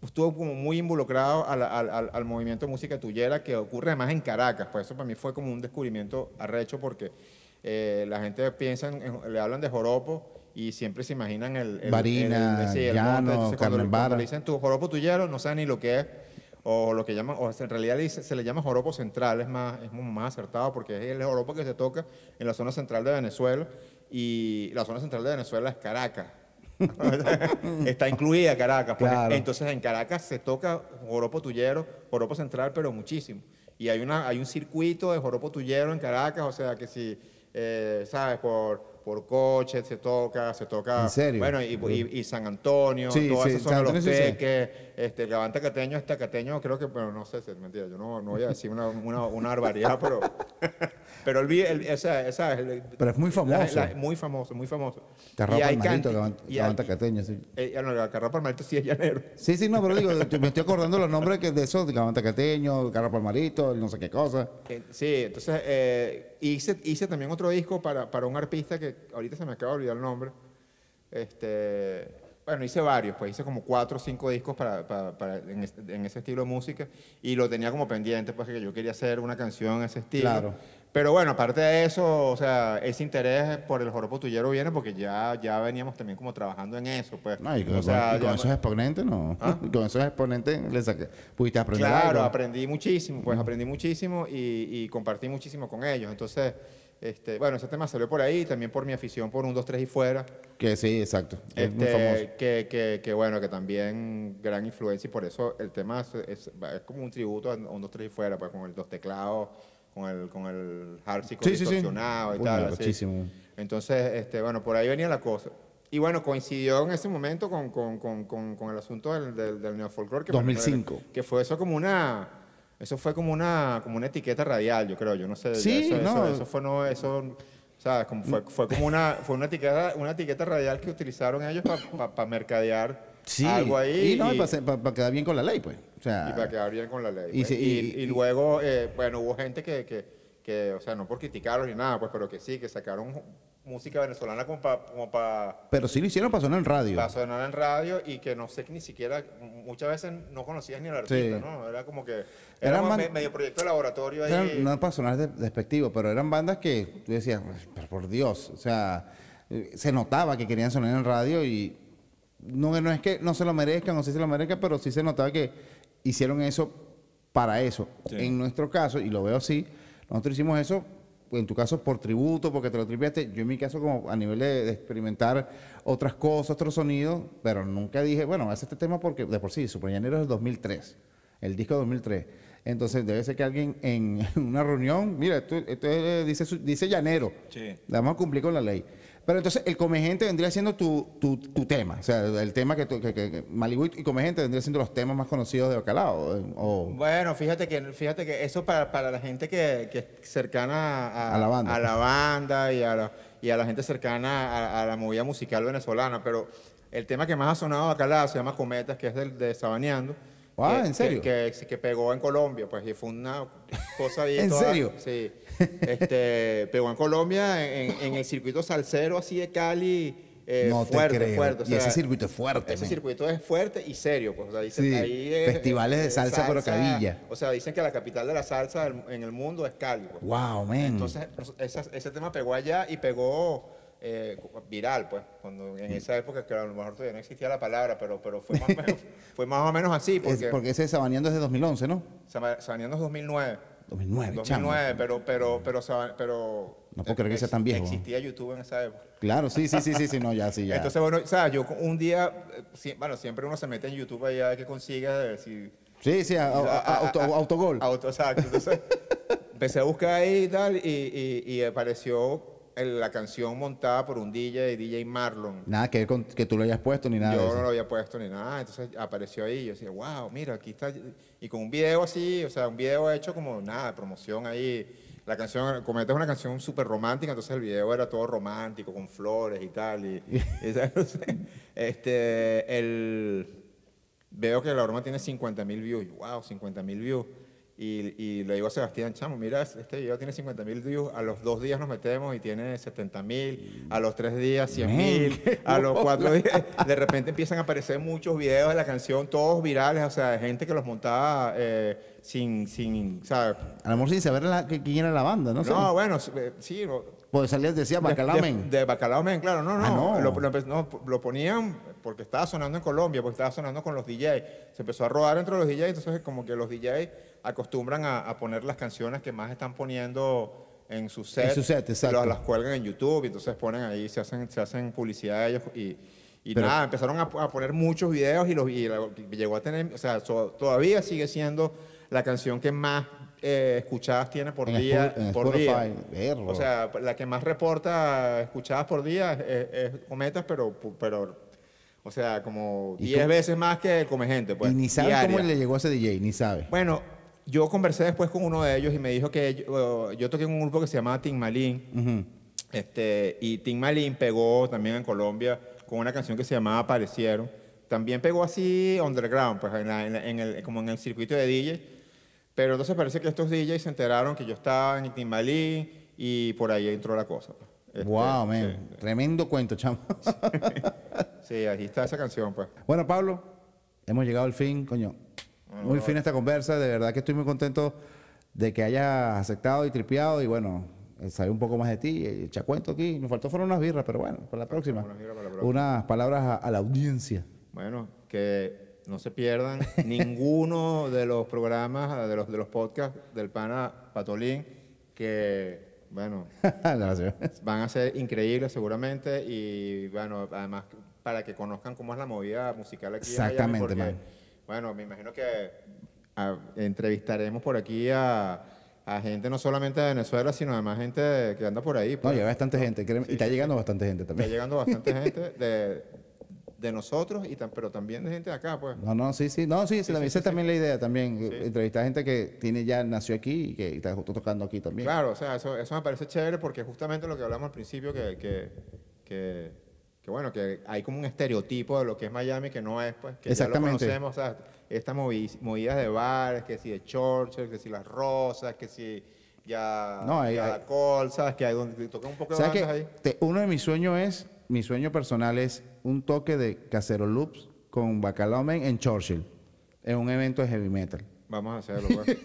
estuve como muy involucrado al, al- al- movimiento de música tuyera que ocurre además en Caracas. Pues eso para mí fue como un descubrimiento arrecho porque eh, la gente piensa, en- le hablan de joropo y siempre se imaginan el... el Barina, sí, el llano, monte. Entonces, cuando, cuando le dicen tu joropo tuyero, no saben ni lo que es. O lo que llaman, o en realidad se le llama joropo central, es más, es más acertado porque es el joropo que se toca en la zona central de Venezuela y la zona central de Venezuela es Caracas. Está incluida Caracas. pues. Claro. Entonces en Caracas se toca joropo tuyero, joropo central, pero muchísimo. Y hay, una, hay un circuito de joropo tuyero en Caracas, o sea que si, eh, ¿sabes? Por, por coche se toca, se toca. ¿En serio? Bueno, y, y- y San Antonio, Sí, todas sí, esas San zonas, los teques, este, el Gavanta Cateño, este Cateño, creo que, bueno, no sé si es mentira, yo no, no voy a decir una, una, una barbaridad, pero, pero vi- el, esa, esa, el- Pero es muy famoso. la- la- muy famoso, muy famoso. Hay Palmarito, hay- Gavanta Cateño, sí. eh, no, Palmarito sí es llanero. Sí, sí, no, pero digo, me estoy acordando los nombres que de esos, de Gavanta Cateño, Carra Palmarito, no sé qué cosa. Eh, sí, entonces eh, hice, hice también otro disco para, para un artista que ahorita se me acaba de olvidar el nombre. Este, bueno, hice varios, pues hice como cuatro o cinco discos para, para- para- en, es- en ese estilo de música y lo tenía como pendiente, pues que yo quería hacer una canción en ese estilo. Claro. Pero bueno, aparte de eso, o sea, ese interés por el joropo tuyero viene porque ya, ya veníamos también como trabajando en eso, pues. No, y con, O sea, y con ya- esos exponentes, no. ¿Ah? Con esos exponentes le saqué. Pudiste aprender Claro, algo. aprendí muchísimo, pues aprendí muchísimo y, y compartí muchísimo con ellos. Entonces, este, bueno, ese tema salió por ahí, también por mi afición por un 2, 3 y fuera. Que sí, exacto. Es muy Este, famoso. que, que, que bueno, que también gran influencia y por eso el tema es, es- es como un tributo a un 2, 3 y fuera, pues con el dos teclados, con el, con el harpsichord Sí, sí, sí. y Uy, tal. muchísimo. Entonces, este, bueno, por ahí venía la cosa. Y bueno, coincidió en ese momento con, con, con, con, el asunto del, del, del fue- 2005. Que fue eso como una... Eso fue como una, como una etiqueta radial, yo creo. Yo no sé. Sí, eso, no. Eso, eso fue no, eso, ¿sabes? Como fue, fue como una, fue una etiqueta, una etiqueta radial que utilizaron ellos para mercadear Sí. algo ahí. Y no, y- para quedar bien con la ley, pues. O sea, y para quedar bien con la ley. Y pues. y y- luego, eh, bueno, hubo gente que, que, que, o sea, no por criticarlos ni nada, pues, pero que sí, que sacaron música venezolana como para como pa, Pero sí lo hicieron para sonar en radio. pa sonar en radio y que no sé que ni siquiera, muchas veces no conocías ni al artista, Sí. ¿no? Era como que, era me- medio proyecto de laboratorio ahí. Eran- no para sonar de- despectivo, pero eran bandas que tú decías, pero por Dios, o sea, eh, se notaba que querían sonar en radio y no, no es que no se lo merezcan o sí se lo merezcan, pero sí se notaba que hicieron eso para eso. Sí. En nuestro caso, y lo veo así, nosotros hicimos eso, en tu caso por tributo, porque te lo tripiaste, yo en mi caso como a nivel de, de experimentar otras cosas, otros sonidos, pero nunca dije, bueno, hace este tema porque de por sí, Super Llanero es del 2003, el disco 2003. Entonces debe ser que alguien en una reunión, mira, esto, esto es, dice, dice llanero, Sí. vamos a cumplir con la ley. Pero entonces el Comegente vendría siendo tu, tu, tu tema, o sea, el tema que, tú- que, que- Malibu y Comegente vendría siendo los temas más conocidos de Bacalao. eh, O, Bueno, fíjate que, fíjate que eso para, para la gente que, que es cercana a, A la banda. a la banda y a la, y a la gente cercana a, a la movida musical venezolana, pero el tema que más ha sonado acá se llama Cometas, que es del, de Sabaneando. Ah, que- ¿en serio? Que, que, que pegó en Colombia, pues, y fue una cosa ahí. ¿En toda- serio? Sí. Este, pegó en Colombia, en, en el circuito salsero así de Cali, eh, No te fuerte, creo. fuerte. o Y ese circuito es fuerte, Ese circuito es fuerte y serio, pues. O sea, dicen Sí, ahí es- festivales de es salsa, pero cabilla. O sea, dicen que la capital de la salsa en el mundo es Cali. pues. wow, man. Entonces, esa- ese tema pegó allá y pegó eh, viral, pues. Cuando, en esa época, que a lo mejor todavía no existía la palabra, pero, pero fue, más o menos, fue más o menos así, Es porque, porque ese Sabaneando es de 2011, ¿no? Saba- Sabaneando es 2009. 2009, 2009, chamo. pero, pero, pero, pero... No puedo creer que sea tan viejo. Existía YouTube en esa época. Claro, sí, sí, sí, sí, sí, no, ya, sí, ya. Entonces, bueno, o sea, yo un día, eh, bueno, siempre uno se mete en YouTube ahí a ver qué consigue, a ver si... sí, sí, autogol. Auto, exacto. Entonces, empecé a buscar ahí y tal, y, y, y apareció la canción montada por un DJ, DJ Marlon. Nada que ver con que tú lo hayas puesto ni nada. Yo no lo había puesto ni nada, entonces apareció ahí y yo decía, wow, mira, aquí está. Y con un video así, o sea, un video hecho como nada, promoción ahí. La canción, Cometa es una canción súper romántica, entonces el video era todo romántico, con flores y tal. Y, este, el, veo que la broma tiene 50 mil views. Wow, 50 mil views. Y, y le digo a Sebastián, chamo, mira, este video tiene 50 mil views, a los dos días nos metemos y tiene 70 mil, a los tres días 100 mil, a los cuatro días, de repente empiezan a aparecer muchos videos de la canción, todos virales, o sea, de gente que los montaba eh, sin, sin, ¿sabes? A lo mejor sin saber la- quién era la banda, no, No, bueno, eh, sí, Pues salía, decía Bacalao de, Men. de, de Bacalao Men, claro, no, no. Ah, no. Lo, lo empe- no, lo ponían porque estaba sonando en Colombia, porque estaba sonando con los DJs. Se empezó a rodar entre los DJs, entonces como que los DJs acostumbran a, a poner las canciones que más están poniendo en su set. En su set, exacto. Las, las cuelgan en YouTube, y entonces ponen ahí, se hacen, se hacen publicidad de ellos y... Y Pero- nada, empezaron a, a poner muchos videos y, los, y la- llegó a tener, o sea, so- todavía sigue siendo la canción que más eh, escuchadas tiene por En día. En por día. Spotify, verlo. O sea, la que más reporta escuchadas por día es, es Cometas, pero, pero, o sea, como ¿Y 10 tú- veces más que Come Gente, pues. y ni sabe diaria. cómo le llegó a ese DJ, ni sabe. Bueno, yo conversé después con uno de ellos y me dijo que yo, yo toqué en un grupo que se llamaba Tim Malin. Ujú. Este, y Tim Malin pegó también en Colombia con una canción que se llamaba Aparecieron. También pegó así underground, pues en la- en la- en el- como en el circuito de DJ. Pero entonces parece que estos DJs se enteraron que yo estaba en Tim Malin y por ahí entró la cosa. pues. Este, wow, man. sí. Tremendo cuento, chamo. Sí, ahí está esa canción, pues. bueno, Pablo, hemos llegado al fin, coño. Muy fina esta conversa, de verdad que estoy muy contento de que hayas aceptado y tripeado y bueno, eh, saber un poco más de ti, eh, echa cuento aquí. Nos faltó fueron unas birras, pero bueno, para la próxima. para la próxima. Unas palabras a, a la audiencia. Bueno, que no se pierdan ninguno de los programas, de los, de los podcasts del pana Patolín, que, bueno, van a ser increíbles seguramente y, bueno, además para que conozcan cómo es la movida musical aquí en Miami, Exactamente, porque, man. Bueno, me imagino que ah, entrevistaremos por aquí a, a gente no solamente de Venezuela, sino además gente que anda por ahí. No, pues. llega bastante gente, créeme, y está llegando bastante gente Está también. llegando bastante gente de, de nosotros, y tam- pero también de gente de acá, pues. No, no, sí, sí, no, sí, sí, esa es también la idea también, entrevistar gente que tiene ya, nació aquí y que está justo tocando aquí también. Claro, o sea, eso, eso me parece chévere porque justamente lo que hablamos al principio, que, que, que, que, bueno, que hay como un estereotipo de lo que es Miami que no es, pues, que Exactamente. ya lo conocemos, o sea, estas movi- movidas de bares, que si de Churchill, que si las rosas, que si ya, No, hay- ya hay- Col, ¿sabes? Que hay donde tocan un poco de ¿Sabes bandas ahí. Te- uno de mis sueños es, mi sueño personal es un toque de Casero Loops con Bacalao Man en Churchill, en un evento de heavy metal. Vamos a hacerlo, pues.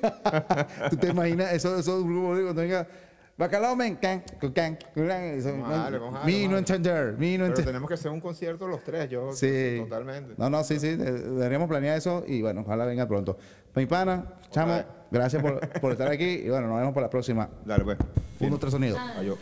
¿Tú te imaginas eso, grupos cuando venga Bacalao Man, can, can, can, can, eso, Vamos a me no entender, me no Pero entender. tenemos que hacer un concierto los tres, yo Sí. totalmente. No, no, sí, sí, de- deberíamos planear eso y bueno, ojalá venga pronto. Mi pana, chamo, gracias por, por estar aquí y bueno, nos vemos para la próxima. Dale, pues. Uno, tres sonidos. Adiós.